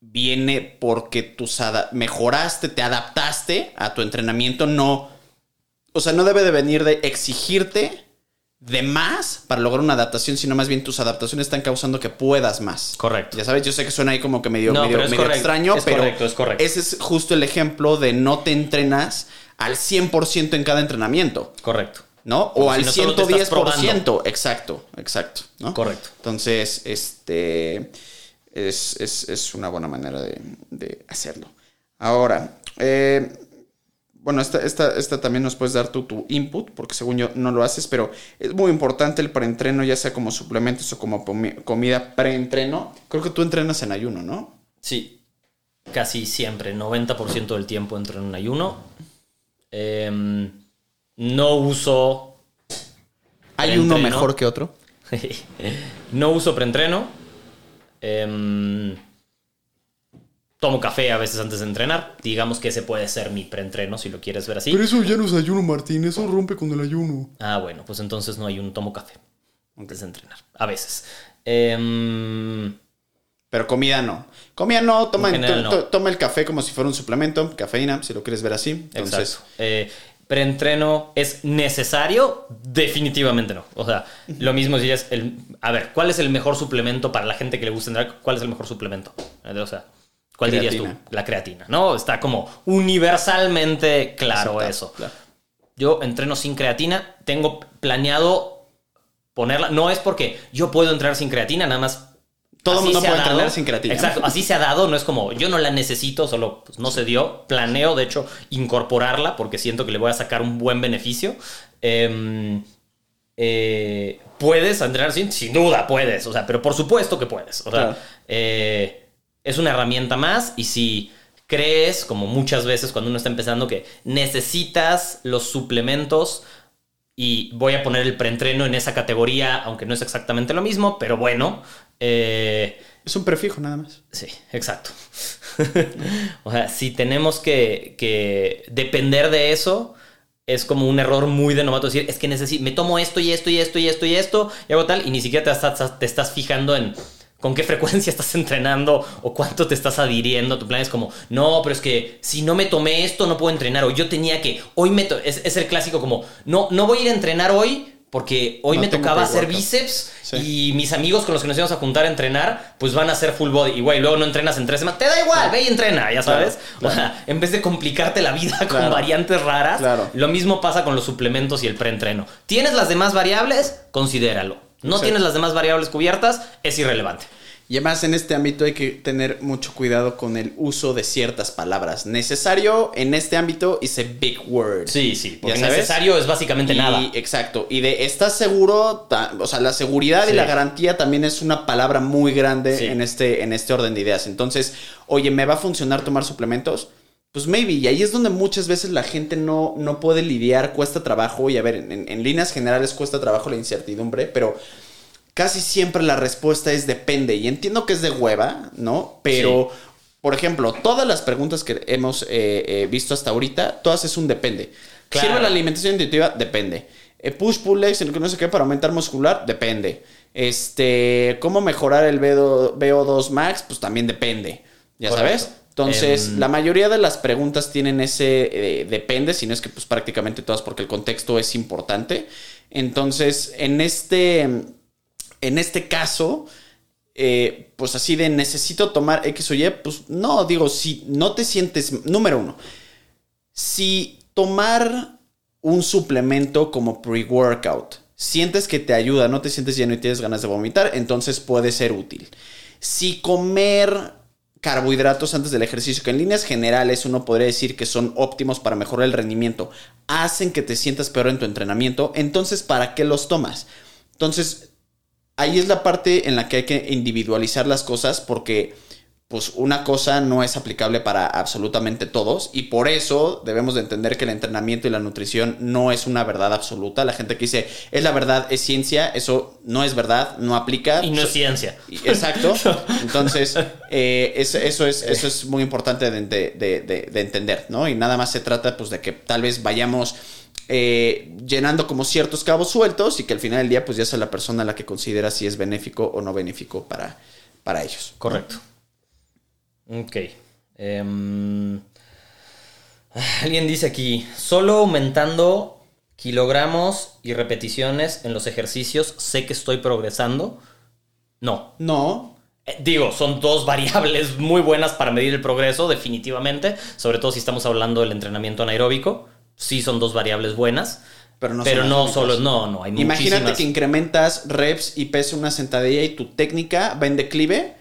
viene porque tú mejoraste, te adaptaste a tu entrenamiento, no... O sea, no debe de venir de exigirte de más para lograr una adaptación, sino más bien tus adaptaciones están causando que puedas más. Correcto. Ya sabes, yo sé que suena ahí como que medio, medio, extraño, pero correcto, es correcto. ese es justo el ejemplo de no te entrenas al 100% en cada entrenamiento. Correcto. ¿No? O al 110%. Exacto, exacto. ¿no? Correcto. Entonces, este es, es, una buena manera de, de hacerlo. Ahora, eh, bueno, esta, esta, esta, también nos puedes dar tú tu input, porque según yo no lo haces, pero es muy importante el preentreno, ya sea como suplementos o como comida preentreno. Creo que tú entrenas en ayuno, ¿no? Sí, casi siempre, 90% del tiempo entro en ayuno. Em, no uso... ¿Hay uno mejor que otro? no uso preentreno. Eh, Tomo café a veces antes de entrenar. Digamos que ese puede ser mi preentreno, si lo quieres ver así. Pero eso ya no es ayuno, Martín. Eso rompe con el ayuno. Ah, bueno, pues entonces no hay un tomo café antes de entrenar. A veces. Em, pero comida no. Comida no, toma, toma el café como si fuera un suplemento, cafeína, si lo quieres ver así. Entonces, Exacto. Eh, preentreno es necesario? Definitivamente no. O sea, lo mismo si es el. A ver, ¿cuál es el mejor suplemento para la gente que le gusta entrenar? ¿Cuál es el mejor suplemento? O sea, ¿Cuál dirías tú? La creatina, ¿no? Está como universalmente claro eso. Yo entreno sin creatina, tengo planeado ponerla. No es porque yo puedo entrenar sin creatina, nada más. Todo el mundo puede entrenar sin creatina. Exacto, así se ha dado, no es como yo no la necesito, solo pues, no se dio. Planeo, de hecho, incorporarla porque siento que le voy a sacar un buen beneficio. Em, eh, ¿Puedes entrenar sin? Sin duda, puedes. O sea, pero por supuesto que puedes. O sea, eh, es una herramienta más y si crees, como muchas veces cuando uno está empezando, que necesitas los suplementos y voy a poner el preentreno en esa categoría, aunque no es exactamente lo mismo, pero bueno. Eh, es un prefijo nada más. Sí, exacto. o sea, si tenemos que, depender de eso, es como un error muy de novato decir, es que necesito, me tomo esto y esto y esto y esto y esto y hago tal, y ni siquiera te estás fijando en con qué frecuencia estás entrenando o cuánto te estás adhiriendo. Tu plan es como, no, pero es que si no me tomé esto no puedo entrenar o yo tenía que, hoy me... Es, es, el clásico como, no, no voy a ir a entrenar hoy porque hoy me tocaba hacer bíceps y mis amigos con los que nos íbamos a juntar a entrenar, pues van a hacer full body. Y güey, luego no entrenas en tres semanas. Te da igual, ve y entrena, ya sabes. O sea, en vez de complicarte la vida con variantes raras, lo mismo pasa con los suplementos y el preentreno. ¿Tienes las demás variables? Considéralo. No tienes las demás variables cubiertas, es irrelevante. Y además en este ámbito hay que tener mucho cuidado con el uso de ciertas palabras. Necesario en este ámbito es a big word. Sí, sí, porque necesario es básicamente nada. Exacto. Y de estás seguro, o sea, la seguridad y la garantía también es una palabra muy grande en, este, en este orden de ideas. Entonces, oye, ¿me va a funcionar tomar suplementos? Pues maybe, y ahí es donde muchas veces la gente no, no puede lidiar, cuesta trabajo, y a ver, en, en líneas generales cuesta trabajo la incertidumbre, pero casi siempre la respuesta es depende. Y entiendo que es de hueva, ¿no? Pero, por ejemplo, todas las preguntas que hemos eh, eh, visto hasta ahorita, todas es un depende. ¿Sirve la alimentación intuitiva? Depende. Eh, push pull legs, el que no sé qué, para aumentar muscular, depende. Este, ¿cómo mejorar el VO2 max? Pues también depende. ¿Ya sabes? Entonces, em, la mayoría de las preguntas tienen ese depende, si no es que pues prácticamente todas porque el contexto es importante. Entonces, en este en este caso, eh, pues así de necesito tomar X o Y, pues no, digo, si no te sientes, número uno, si tomar un suplemento como pre-workout sientes que te ayuda, no te sientes lleno y tienes ganas de vomitar, entonces puede ser útil. Si comer carbohidratos antes del ejercicio, que en líneas generales uno podría decir que son óptimos para mejorar el rendimiento, hacen que te sientas peor en tu entrenamiento, entonces ¿para qué los tomas? Entonces, ahí es la parte en la que hay que individualizar las cosas porque pues una cosa no es aplicable para absolutamente todos y por eso debemos de entender que el entrenamiento y la nutrición no es una verdad absoluta. La gente que dice, es la verdad, es ciencia, eso no es verdad, no aplica. Y no es ciencia. Exacto. Entonces, eh, eso, eso es, eso es muy importante de, de- de- de- de entender, ¿no? Y nada más se trata pues de que tal vez vayamos eh, llenando como ciertos cabos sueltos y que al final del día pues ya sea la persona la que considera si es benéfico o no benéfico para, para ellos. Correcto. Ok. Em, alguien dice aquí, solo aumentando kilogramos y repeticiones en los ejercicios, sé que estoy progresando. No. No, Eh, Digo, son dos variables muy buenas para medir el progreso, definitivamente. Sobre todo si estamos hablando del entrenamiento anaeróbico. Sí son dos variables buenas. pero no pero no solo, no, no, hay Imagínate muchísimas. que incrementas reps y peso una sentadilla y tu técnica va en declive.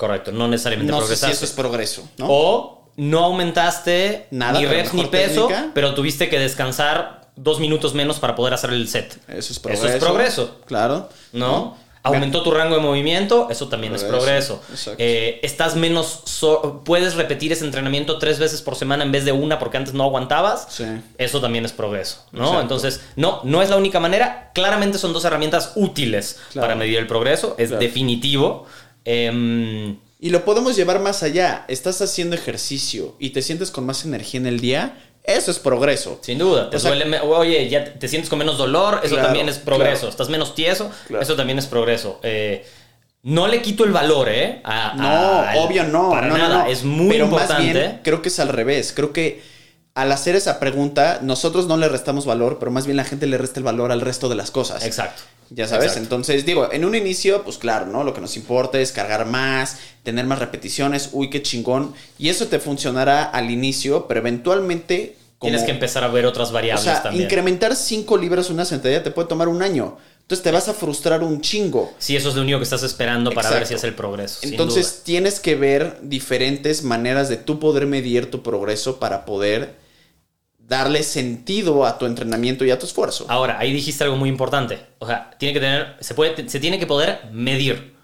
Correcto, no necesariamente No sé si progresaste. eso es progreso, ¿no? O no aumentaste Nada, ni reps ni peso, técnica. pero tuviste que descansar dos minutos menos para poder hacer el set. Eso es progreso. Eso es progreso, Claro. ¿no? Aumentó tu rango de movimiento, eso también es Progreso. Eh, estás menos, so- puedes repetir ese entrenamiento tres veces por semana en vez de una porque antes no aguantabas. Sí. Eso también es progreso, ¿no? Exacto. Entonces, no, no es la única manera. Claramente son dos herramientas útiles Claro. para medir el progreso, es Claro. definitivo. Em, Y lo podemos llevar más allá. Estás haciendo ejercicio y te sientes con más energía en el día. Eso es progreso. Sin duda, te O sea- duele, me- oye, ya te- te sientes con menos dolor, eso Claro, también es progreso. claro. Estás menos tieso, Claro. eso también es progreso. Eh, no le quito el valor, ¿eh? A- No, a- obvio no. Para no, no, nada, no. es muy Pero importante. Más bien, creo que es al revés. Creo que al hacer esa pregunta, nosotros no le restamos valor, pero más bien la gente le resta el valor al resto de las cosas. Exacto. Ya sabes, Exacto. entonces digo, en un inicio, pues claro, ¿no? Lo que nos importa es cargar más, tener más repeticiones, uy, qué chingón. Y eso te funcionará al inicio, pero eventualmente... como- Tienes que empezar a ver otras O variables sea, también. incrementar 5 libras una sentadilla te puede tomar un año. Entonces te vas a frustrar un chingo. Sí, eso es lo único que estás esperando para ver si es el progreso. Entonces tienes que ver diferentes maneras de tú poder medir tu progreso para poder darle sentido a tu entrenamiento y a tu esfuerzo. Ahora, ahí dijiste algo muy importante. O sea, tiene que tener, se, puede, se tiene que poder medir.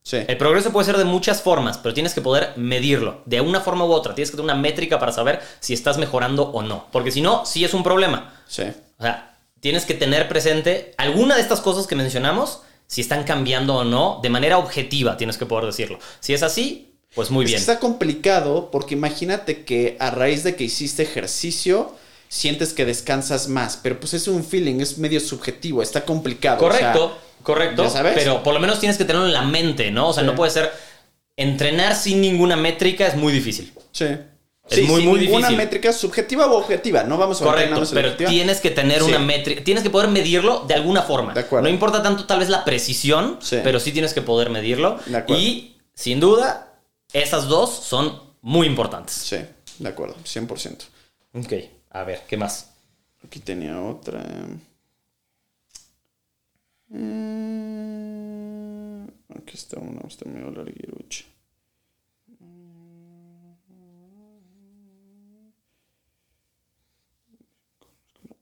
Sí. El progreso puede ser de muchas formas, pero tienes que poder medirlo de una forma u otra. Tienes que tener una métrica para saber si estás mejorando o no. Porque si no, sí es un problema. Sí. O sea, tienes que tener presente alguna de estas cosas que mencionamos, si están cambiando o no, de manera objetiva, tienes que poder decirlo. Si es así, pues muy bien. está complicado porque imagínate que a raíz de que hiciste ejercicio sientes que descansas más, pero pues es un feeling, es medio subjetivo, está complicado. o sea, Correcto, correcto. ¿ya sabes? Pero por lo menos tienes que tenerlo en la mente, ¿no? O sea, Sí. no puede ser. Entrenar sin ninguna métrica es muy difícil. sí. Es Sí, muy, muy ninguna difícil. métrica subjetiva o objetiva, no vamos a nada Correcto, pero tienes que tener Sí. una métrica, tienes que poder medirlo de alguna forma. De acuerdo. No importa tanto tal vez la precisión, pero sí tienes que poder medirlo. De acuerdo. Y sin duda, esas dos son muy importantes. Sí, de acuerdo, 100%. Ok, a ver, ¿qué más? Aquí tenía otra. Mm, Aquí está una, está medio larguirucha.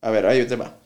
A ver, ahí te va.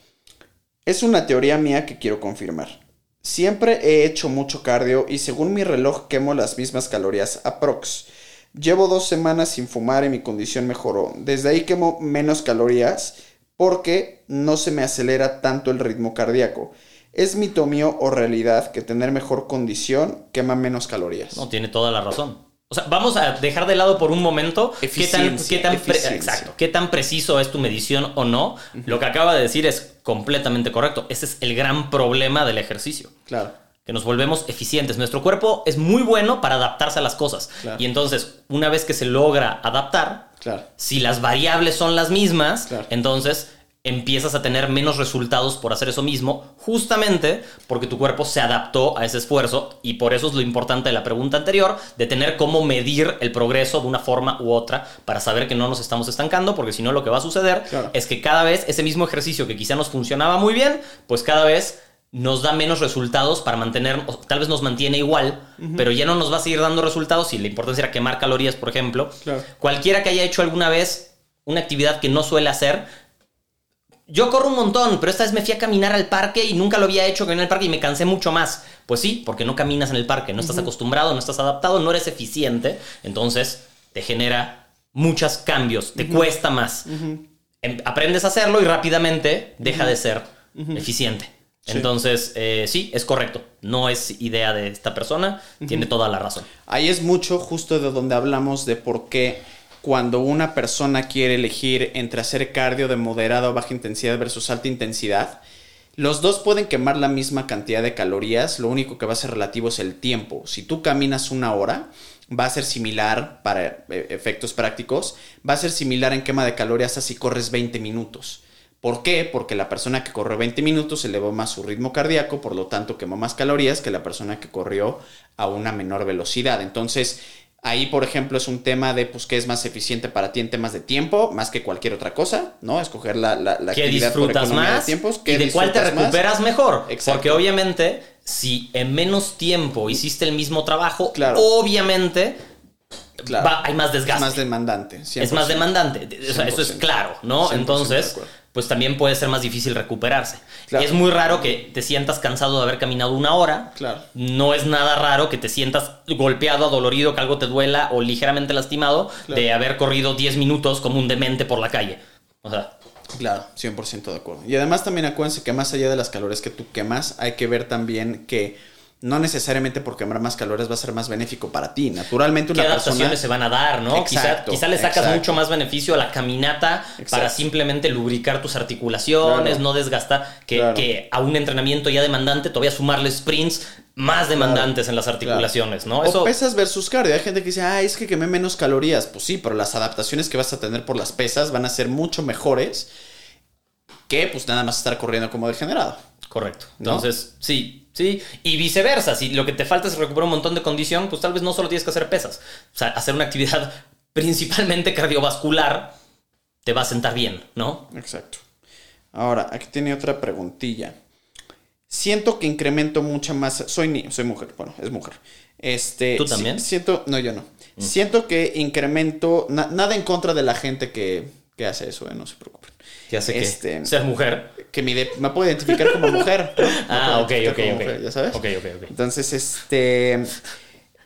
Es una teoría mía que quiero confirmar. Siempre he hecho mucho cardio y según mi reloj quemo las mismas calorías aprox. Llevo dos semanas sin fumar y mi condición mejoró. Desde ahí quemo menos calorías porque no se me acelera tanto el ritmo cardíaco. ¿Es mito mío o realidad que tener mejor condición quema menos calorías? No, tiene toda la razón. O sea, vamos a dejar de lado por un momento qué tan, qué tan exacto, qué tan preciso es tu medición o no. Lo que acaba de decir es completamente correcto. Ese es el gran problema del ejercicio. Claro. que nos volvemos eficientes. Nuestro cuerpo es muy bueno para adaptarse a las cosas. Claro. Y entonces, una vez que se logra adaptar, Claro. si las variables son las mismas, Claro. entonces empiezas a tener menos resultados por hacer eso mismo, justamente porque tu cuerpo se adaptó a ese esfuerzo y por eso es lo importante de la pregunta anterior, de tener cómo medir el progreso de una forma u otra para saber que no nos estamos estancando, porque si no lo que va a suceder Claro. es que cada vez ese mismo ejercicio que quizá nos funcionaba muy bien, pues cada vez nos da menos resultados para mantener, o tal vez nos mantiene igual, pero ya no nos va a seguir dando resultados y la importancia era quemar calorías, por ejemplo. Claro. Cualquiera que haya hecho alguna vez una actividad que no suele hacer, yo corro un montón, pero esta vez me fui a caminar al parque y nunca lo había hecho en el parque y me cansé mucho más. Pues sí, porque no caminas en el parque, no estás acostumbrado, no estás adaptado, no eres eficiente, entonces te genera muchos cambios, te cuesta más. Em- Aprendes a hacerlo y rápidamente deja de ser eficiente. Entonces, eh, sí, es correcto. No es idea de esta persona, tiene toda la razón. Ahí es mucho justo de donde hablamos de por qué cuando una persona quiere elegir entre hacer cardio de moderada o baja intensidad versus alta intensidad, los dos pueden quemar la misma cantidad de calorías, lo único que va a ser relativo es el tiempo. Si tú caminas una hora, va a ser similar para eh, efectos prácticos, va a ser similar en quema de calorías a si corres 20 minutos. ¿Por qué? Porque la persona que corrió 20 minutos elevó más su ritmo cardíaco, por lo tanto quemó más calorías que la persona que corrió a una menor velocidad. Entonces, ahí, por ejemplo, es un tema de pues qué es más eficiente para ti en temas de tiempo, más que cualquier otra cosa, ¿no? Escoger la, la, la ¿Qué actividad por disfrutas economía de más? tiempos, ¿Y qué de cuál te más. recuperas mejor? Exacto. Porque obviamente, si en menos tiempo hiciste el mismo trabajo, Claro. obviamente Claro. va- hay más desgaste. Es más demandante. es más 100%. demandante. O sea, eso es 100%. claro, ¿no? 100% de Entonces. Pues también puede ser más difícil recuperarse. Claro. Es muy raro que te sientas cansado de haber caminado una hora. Claro. No es nada raro que te sientas golpeado, adolorido, que algo te duela o ligeramente lastimado Claro. de haber corrido 10 minutos como un demente por la calle. O sea, Claro, 100% de acuerdo. Y además también acuérdense que más allá de las calorías que tú quemas, hay que ver también que no necesariamente por quemar más calorías va a ser más benéfico para ti. Naturalmente qué una adaptaciones persona... se van a dar, ¿no? Exacto, quizá, quizá le sacas exacto. mucho más beneficio a la caminata para simplemente lubricar tus articulaciones, Claro. no desgastar, que, Claro. que a un entrenamiento ya demandante todavía sumarle sprints más demandantes en las articulaciones, ¿no? O pesas versus cardio. Hay gente que dice, ah, es que quemé menos calorías. Pues sí, pero las adaptaciones que vas a tener por las pesas van a ser mucho mejores que pues nada más estar corriendo como degenerado. Correcto. ¿No? Entonces, sí, sí. Y viceversa, si lo que te falta es recuperar un montón de condición, pues tal vez no solo tienes que hacer pesas. O sea, hacer una actividad principalmente cardiovascular te va a sentar bien, ¿no? Exacto. Ahora, aquí tiene otra preguntilla. Siento que incremento mucha masa. Soy ni, soy mujer, bueno, es mujer. Este, ¿Tú también? Mm. siento, no, yo no. Siento que incremento, na- nada en contra de la gente que, que hace eso, eh, no se preocupen. Que hace Este- que ser mujer. Que me, de- me puedo identificar como mujer. Ah, ok, ok, ok. mujer, ya sabes. Ok, ok, ok. Entonces, este.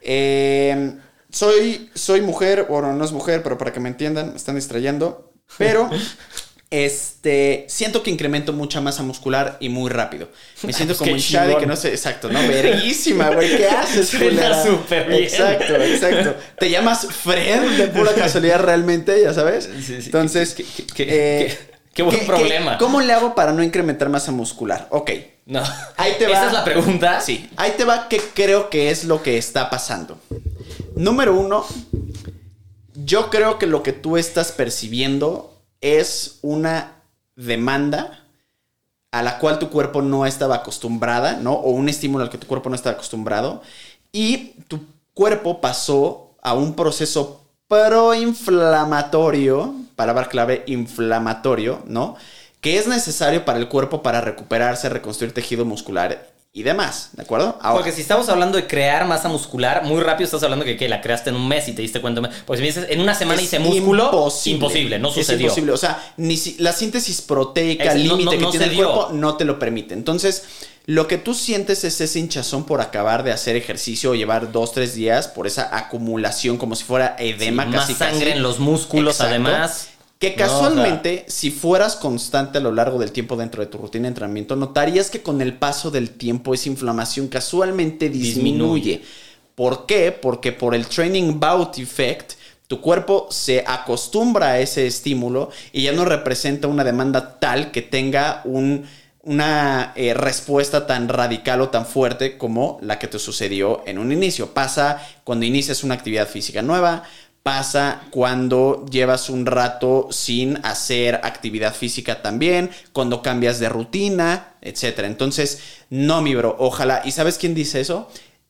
eh, soy, soy mujer, bueno, no es mujer, pero para que me entiendan, me están distrayendo. Pero, este. Siento que incremento mucha masa muscular y muy rápido. Me siento pues como y chingón. que no sé. Exacto, ¿no? Verguísima, güey. ¿Qué haces, Suena súper bien. Exacto, exacto. Te llamas Fred de pura casualidad realmente, ya sabes. Sí, sí. Entonces. Qué- qué- qué- eh, qué- qué buen problema. ¿Cómo le hago para no incrementar masa muscular? Ok. No. Ahí te va. Esa es la pregunta. Sí, ahí te va que creo que es lo que está pasando. Número uno, yo creo que lo que tú estás percibiendo es una demanda a la cual tu cuerpo no estaba acostumbrada, ¿no? O un estímulo al que tu cuerpo no estaba acostumbrado. Y tu cuerpo pasó a un proceso proinflamatorio, palabra clave, inflamatorio, ¿no? Que es necesario para el cuerpo para recuperarse, reconstruir tejido muscular y demás, ¿de acuerdo? Ahora, Porque si estamos hablando de crear masa muscular, muy rápido estás hablando que, que la creaste en un mes y te diste cuenta. Pues si me dices, en una semana es hice músculo, imposible. imposible, no Es sucedió. imposible. O sea, ni si- la síntesis proteica no- límite no- que no tiene el dio. cuerpo no te lo permite. Entonces, lo que tú sientes es ese hinchazón por acabar de hacer ejercicio o llevar dos, tres días por esa acumulación como si fuera edema Sí, casi más sangre casi. en los músculos, Exacto. además. Que No, o sea, casualmente, si fueras constante a lo largo del tiempo dentro de tu rutina de entrenamiento, notarías que con el paso del tiempo esa inflamación casualmente disminuye. Disminuye. ¿Por qué? Porque por el training bout effect, tu cuerpo se acostumbra a ese estímulo y ya no representa una demanda tal que tenga un, una eh, respuesta tan radical o tan fuerte como la que te sucedió en un inicio. Pasa cuando inicias una actividad física nueva, pasa cuando llevas un rato sin hacer actividad física también, cuando cambias de rutina, etc. Entonces, no, mi bro, ojalá. ¿Y sabes quién dice eso?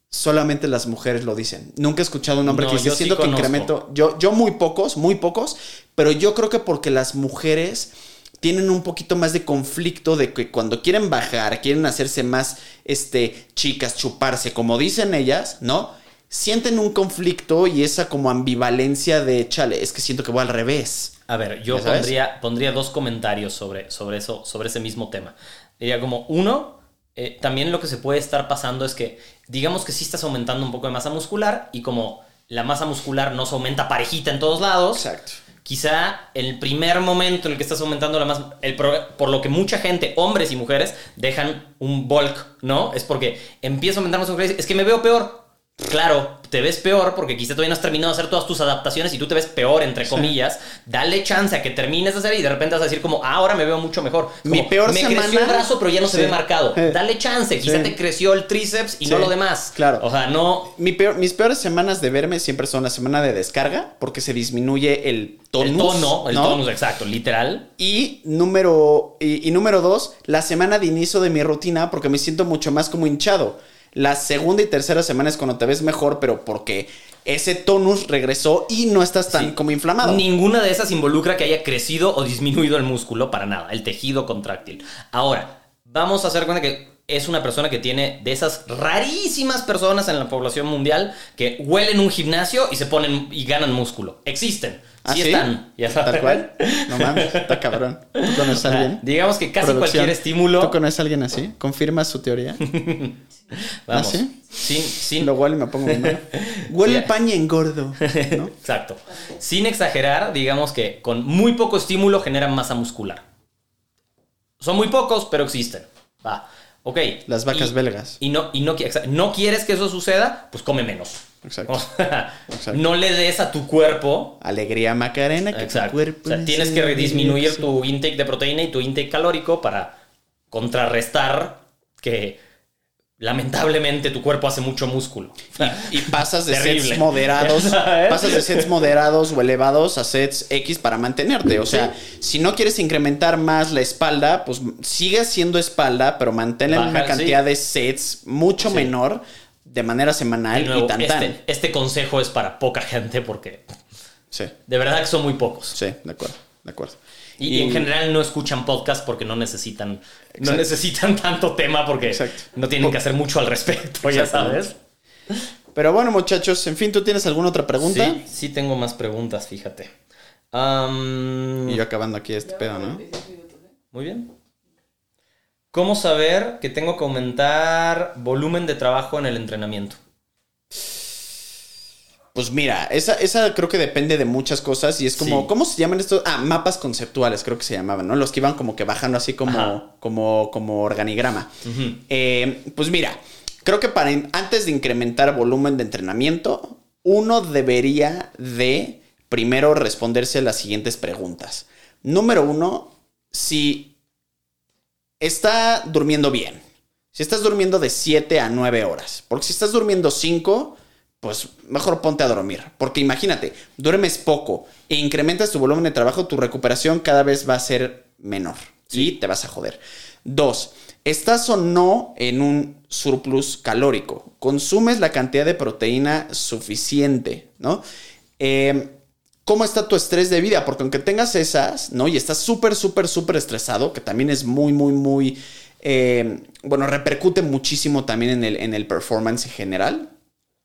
Solamente las mujeres lo dicen. Nunca he escuchado un hombre No, que dice, sí siento que incremento. Yo, yo muy pocos, muy pocos, pero yo creo que porque las mujeres tienen un poquito más de conflicto de que cuando quieren bajar, quieren hacerse más este, chicas, chuparse, como dicen ellas, ¿no? Sienten un conflicto y esa como ambivalencia de, chale, es que siento que voy al revés. A ver, yo pondría, pondría dos comentarios sobre, sobre eso, sobre ese mismo tema. Diría como, uno, eh, también lo que se puede estar pasando es que, digamos que sí estás aumentando un poco de masa muscular y como la masa muscular no se aumenta parejita en todos lados, Exacto. Quizá el primer momento en el que estás aumentando la masa, el por lo que mucha gente, hombres y mujeres, dejan un bulk, ¿no? Es porque empieza a aumentar dices, es que me veo peor. Claro, te ves peor porque quizá todavía no has terminado de hacer todas tus adaptaciones y tú te ves peor, entre comillas. Dale chance a que termines de hacer y de repente vas a decir como, "Ah, ahora me veo mucho mejor. Mi peor me creció semana- el brazo, pero ya no se ve marcado. Eh. Dale chance, quizá Sí. te creció el tríceps y no lo demás. Claro. O sea, no... Mi peor- mis peores semanas de verme siempre son la semana de descarga, porque se disminuye el tonus. el tono, el ¿no? tonus, exacto, literal. Y número, y, y número dos, la semana de inicio de mi rutina, porque me siento mucho más como hinchado. La segunda y tercera semana es cuando te ves mejor, pero porque ese tonus regresó y no estás tan Sí. como inflamado. Ninguna de esas involucra que haya crecido o disminuido el músculo para nada, el tejido contráctil. Ahora, vamos a hacer cuenta que es una persona que tiene de esas rarísimas personas en la población mundial que huelen un gimnasio y se ponen y ganan músculo. Existen. ¿Ah, sí, están. Ya sabes. Tal cual. No mames, está cabrón. ¿Tú conoces a alguien? digamos que casi Producción. cualquier estímulo. ¿Tú conoces a alguien así? ¿Confirmas su teoría? Vamos. ¿Ah, sí? Sin, sin, Lo huele y me pongo muy mal. Huele el paño engordo. ¿no? Exacto. Sin exagerar, digamos que con muy poco estímulo generan masa muscular. Son muy pocos, pero existen. Va. Ok. Las vacas Y- belgas. Y no, y no quieres que eso suceda, pues come menos. Exacto. O sea, Exacto. No le des a tu cuerpo. Alegría Macarena, que tu Exacto. cuerpo O sea, tienes que disminuir tu intake de proteína y tu intake calórico para contrarrestar que lamentablemente tu cuerpo hace mucho músculo. Y, y pasas de Terrible. sets moderados, ¿Sabes? pasas de sets moderados o elevados a sets X para mantenerte. O sea, si no quieres incrementar más la espalda, pues sigue haciendo espalda, pero mantén Baja, una cantidad sí. de sets mucho Sí. menor de manera semanal De nuevo, y tan tan. este, este consejo es para poca gente porque Sí, de verdad que son muy pocos. sí, de acuerdo, de acuerdo. Y, y en general no escuchan podcast porque no necesitan, no necesitan tanto tema porque Exacto. no tienen que hacer mucho al respecto, ya sabes. Pero bueno, muchachos, en fin, ¿tú tienes alguna otra pregunta? Sí, sí tengo más preguntas, fíjate. Y yo acabando aquí este pedo, ¿no? Muy bien. ¿Cómo saber que tengo que aumentar volumen de trabajo en el entrenamiento? Pues mira, esa, esa creo que depende de muchas cosas y es como, Sí. ¿cómo se llaman estos? Ah, mapas conceptuales creo que se llamaban, ¿no? Los que iban como que bajando así como, Ajá. como, como organigrama. Eh, pues mira, creo que para antes de incrementar volumen de entrenamiento, uno debería de primero responderse las siguientes preguntas. Número uno, si está durmiendo bien. Si estás durmiendo de 7 a 9 horas. Porque si estás durmiendo 5, pues mejor ponte a dormir. Porque imagínate, duermes poco e incrementas tu volumen de trabajo, tu recuperación cada vez va a ser menor. Y te vas a joder. Dos, estás o no en un surplus calórico. Consumes la cantidad de proteína suficiente, ¿no? Eh, ¿Cómo está tu estrés de vida? Porque aunque tengas esas, ¿no? Y estás súper, súper, súper estresado, que también es muy, muy, muy... eh, bueno, repercute muchísimo también en el, en el performance en general.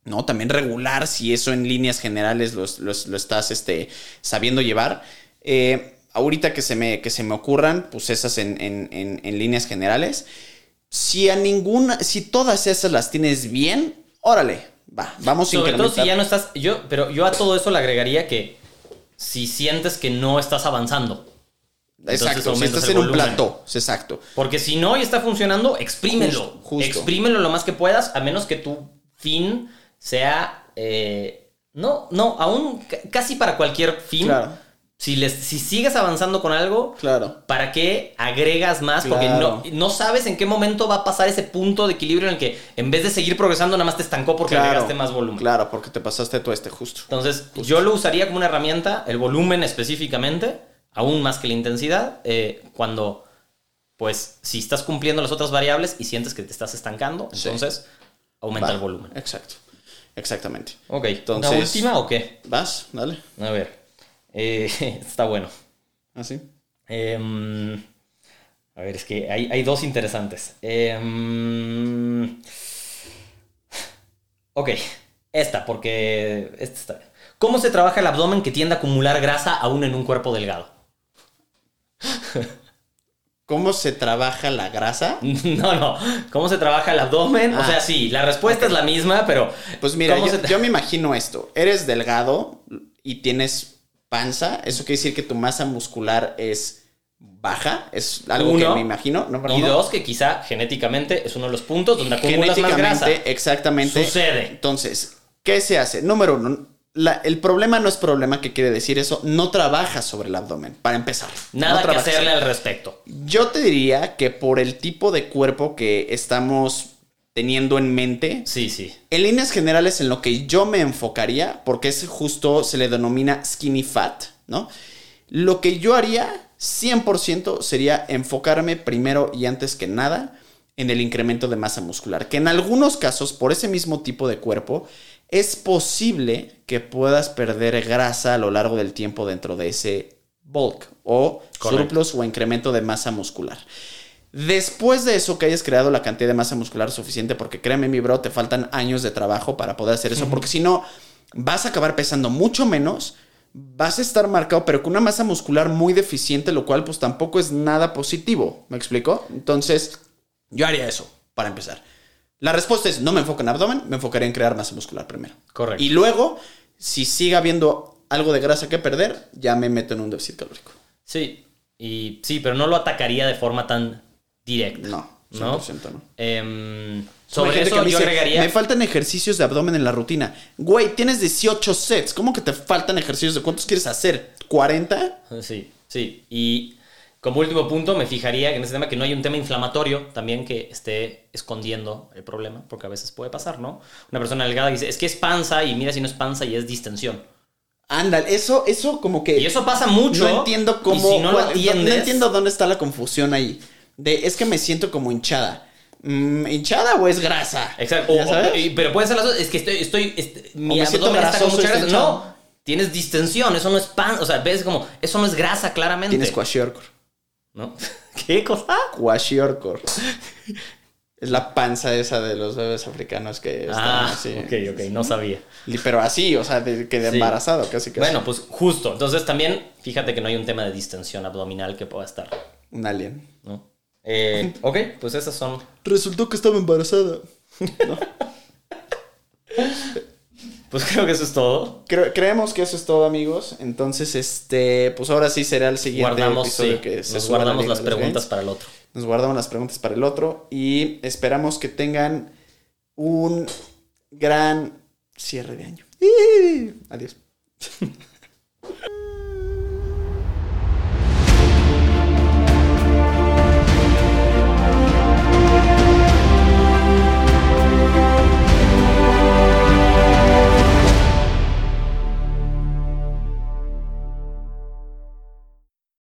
¿no? También regular si eso en líneas generales lo, lo- lo estás este, sabiendo llevar. Eh, ahorita que se, me, que se me ocurran, pues esas en, en- en- en líneas generales. Si a ninguna, si todas esas las tienes bien, órale, va, vamos a Sobre todo si ya no estás. Yo, pero yo a todo eso le agregaría que si sientes que no estás avanzando. entonces Exacto, si estás en un plató, exacto. Porque si no y está funcionando, exprímelo. Justo, justo. Exprímelo lo más que puedas, a menos que tu fin sea. eh, no, no, aún ca- casi para cualquier fin. Claro. Si, les, si sigues avanzando con algo, Claro. ¿para qué agregas más? Porque no, no sabes en qué momento va a pasar ese punto de equilibrio en el que en vez de seguir progresando, nada más te estancó porque Claro, agregaste más volumen. Claro, porque te pasaste tú este justo. Entonces, yo lo usaría como una herramienta, el volumen específicamente, aún más que la intensidad, eh, cuando, pues, si estás cumpliendo las otras variables y sientes que te estás estancando, Sí. entonces aumenta el volumen. Exacto. Exactamente. Ok, Entonces- ¿una última o qué? ¿Vas? Dale. A ver, eh, está bueno. Así. Em, a ver, es que hay, hay dos interesantes. Em, ok. Esta, porque esta está bien. ¿Cómo se trabaja el abdomen que tiende a acumular grasa aún en un cuerpo delgado? ¿Cómo se trabaja la grasa? No, no. ¿Cómo se trabaja el abdomen? O Ah. sea, sí, la respuesta es la misma, pero. Pues mira, ¿cómo yo, se tra- yo me imagino esto. Eres delgado y tienes panza. Eso quiere decir que tu masa muscular es baja. Es algo Uno. que me imagino. ¿no? Y Uno. dos, que quizá genéticamente es uno de los puntos donde acumulas más grasa. Exactamente. Sucede. Entonces, ¿qué se hace? Número uno, la- el problema no es problema, ¿qué quiere decir eso? No trabaja sobre el abdomen, para empezar. Nada No que hacerle al respecto. Yo te diría que por el tipo de cuerpo que estamos teniendo en mente, Sí, sí. en líneas generales en lo que yo me enfocaría, porque es justo, se le denomina skinny fat, ¿no? Lo que yo haría 100% sería enfocarme primero y antes que nada en el incremento de masa muscular, que en algunos casos, por ese mismo tipo de cuerpo, es posible que puedas perder grasa a lo largo del tiempo dentro de ese bulk o Correcto. surplus o incremento de masa muscular. Después de eso, que hayas creado la cantidad de masa muscular suficiente, porque créeme, mi bro, te faltan años de trabajo para poder hacer eso, porque si no, vas a acabar pesando mucho menos, vas a estar marcado, pero con una masa muscular muy deficiente, lo cual pues tampoco es nada positivo, ¿me explico? Entonces, yo haría eso, para empezar. La respuesta es, no me enfoco en abdomen, me enfocaría en crear masa muscular primero. Correcto. Y luego, si sigue habiendo algo de grasa que perder, ya me meto en un déficit calórico. Sí. Y sí, pero no lo atacaría de forma tan directa. No, ¿No? 100% no. Em, sobre eso me yo dice, agregaría. Me faltan ejercicios de abdomen en la rutina. Güey, tienes 18 sets. ¿Cómo que te faltan ejercicios? ¿De cuántos quieres hacer? ¿40? Sí, sí. Y como último punto, me fijaría en ese tema que no hay un tema inflamatorio también que esté escondiendo el problema, porque a veces puede pasar, ¿no? Una persona delgada dice, es que es panza y mira si no es panza y es distensión. Ándale, eso, eso como que. Y eso pasa mucho. No entiendo cómo. Si no lo cuál- atiendes. no entiendo dónde está la confusión ahí. De es que me siento como hinchada. Mm, ¿Hinchada o es grasa? Exacto. ¿Ya O- pero puede ser las dos. Es que estoy. estoy este, mi me siento abdomen está con mucha estoy grasa. No. Tienes distensión. Eso no es pan. O sea, ves como. Eso no es grasa, claramente. Tienes kwashiorkor. ¿No? ¿Qué cosa? Kwashiorkor. es la panza esa de los bebés africanos que están Ah, así. ok, ok. No sabía. Pero así, o sea, de, que de Sí. embarazado, casi casi. Bueno, pues justo. Entonces también fíjate que no hay un tema de distensión abdominal que pueda estar. Un alien. ¿no? Eh, ok, pues esas son. Resultó que estaba embarazada. Pues creo que eso es todo. Cre- creemos que eso es todo, amigos. Entonces, este, pues ahora sí será el siguiente Guardamos, episodio sí, que se nos guardamos las preguntas Games. para el otro. Nos guardamos las preguntas para el otro y esperamos que tengan un gran cierre de año. Adiós.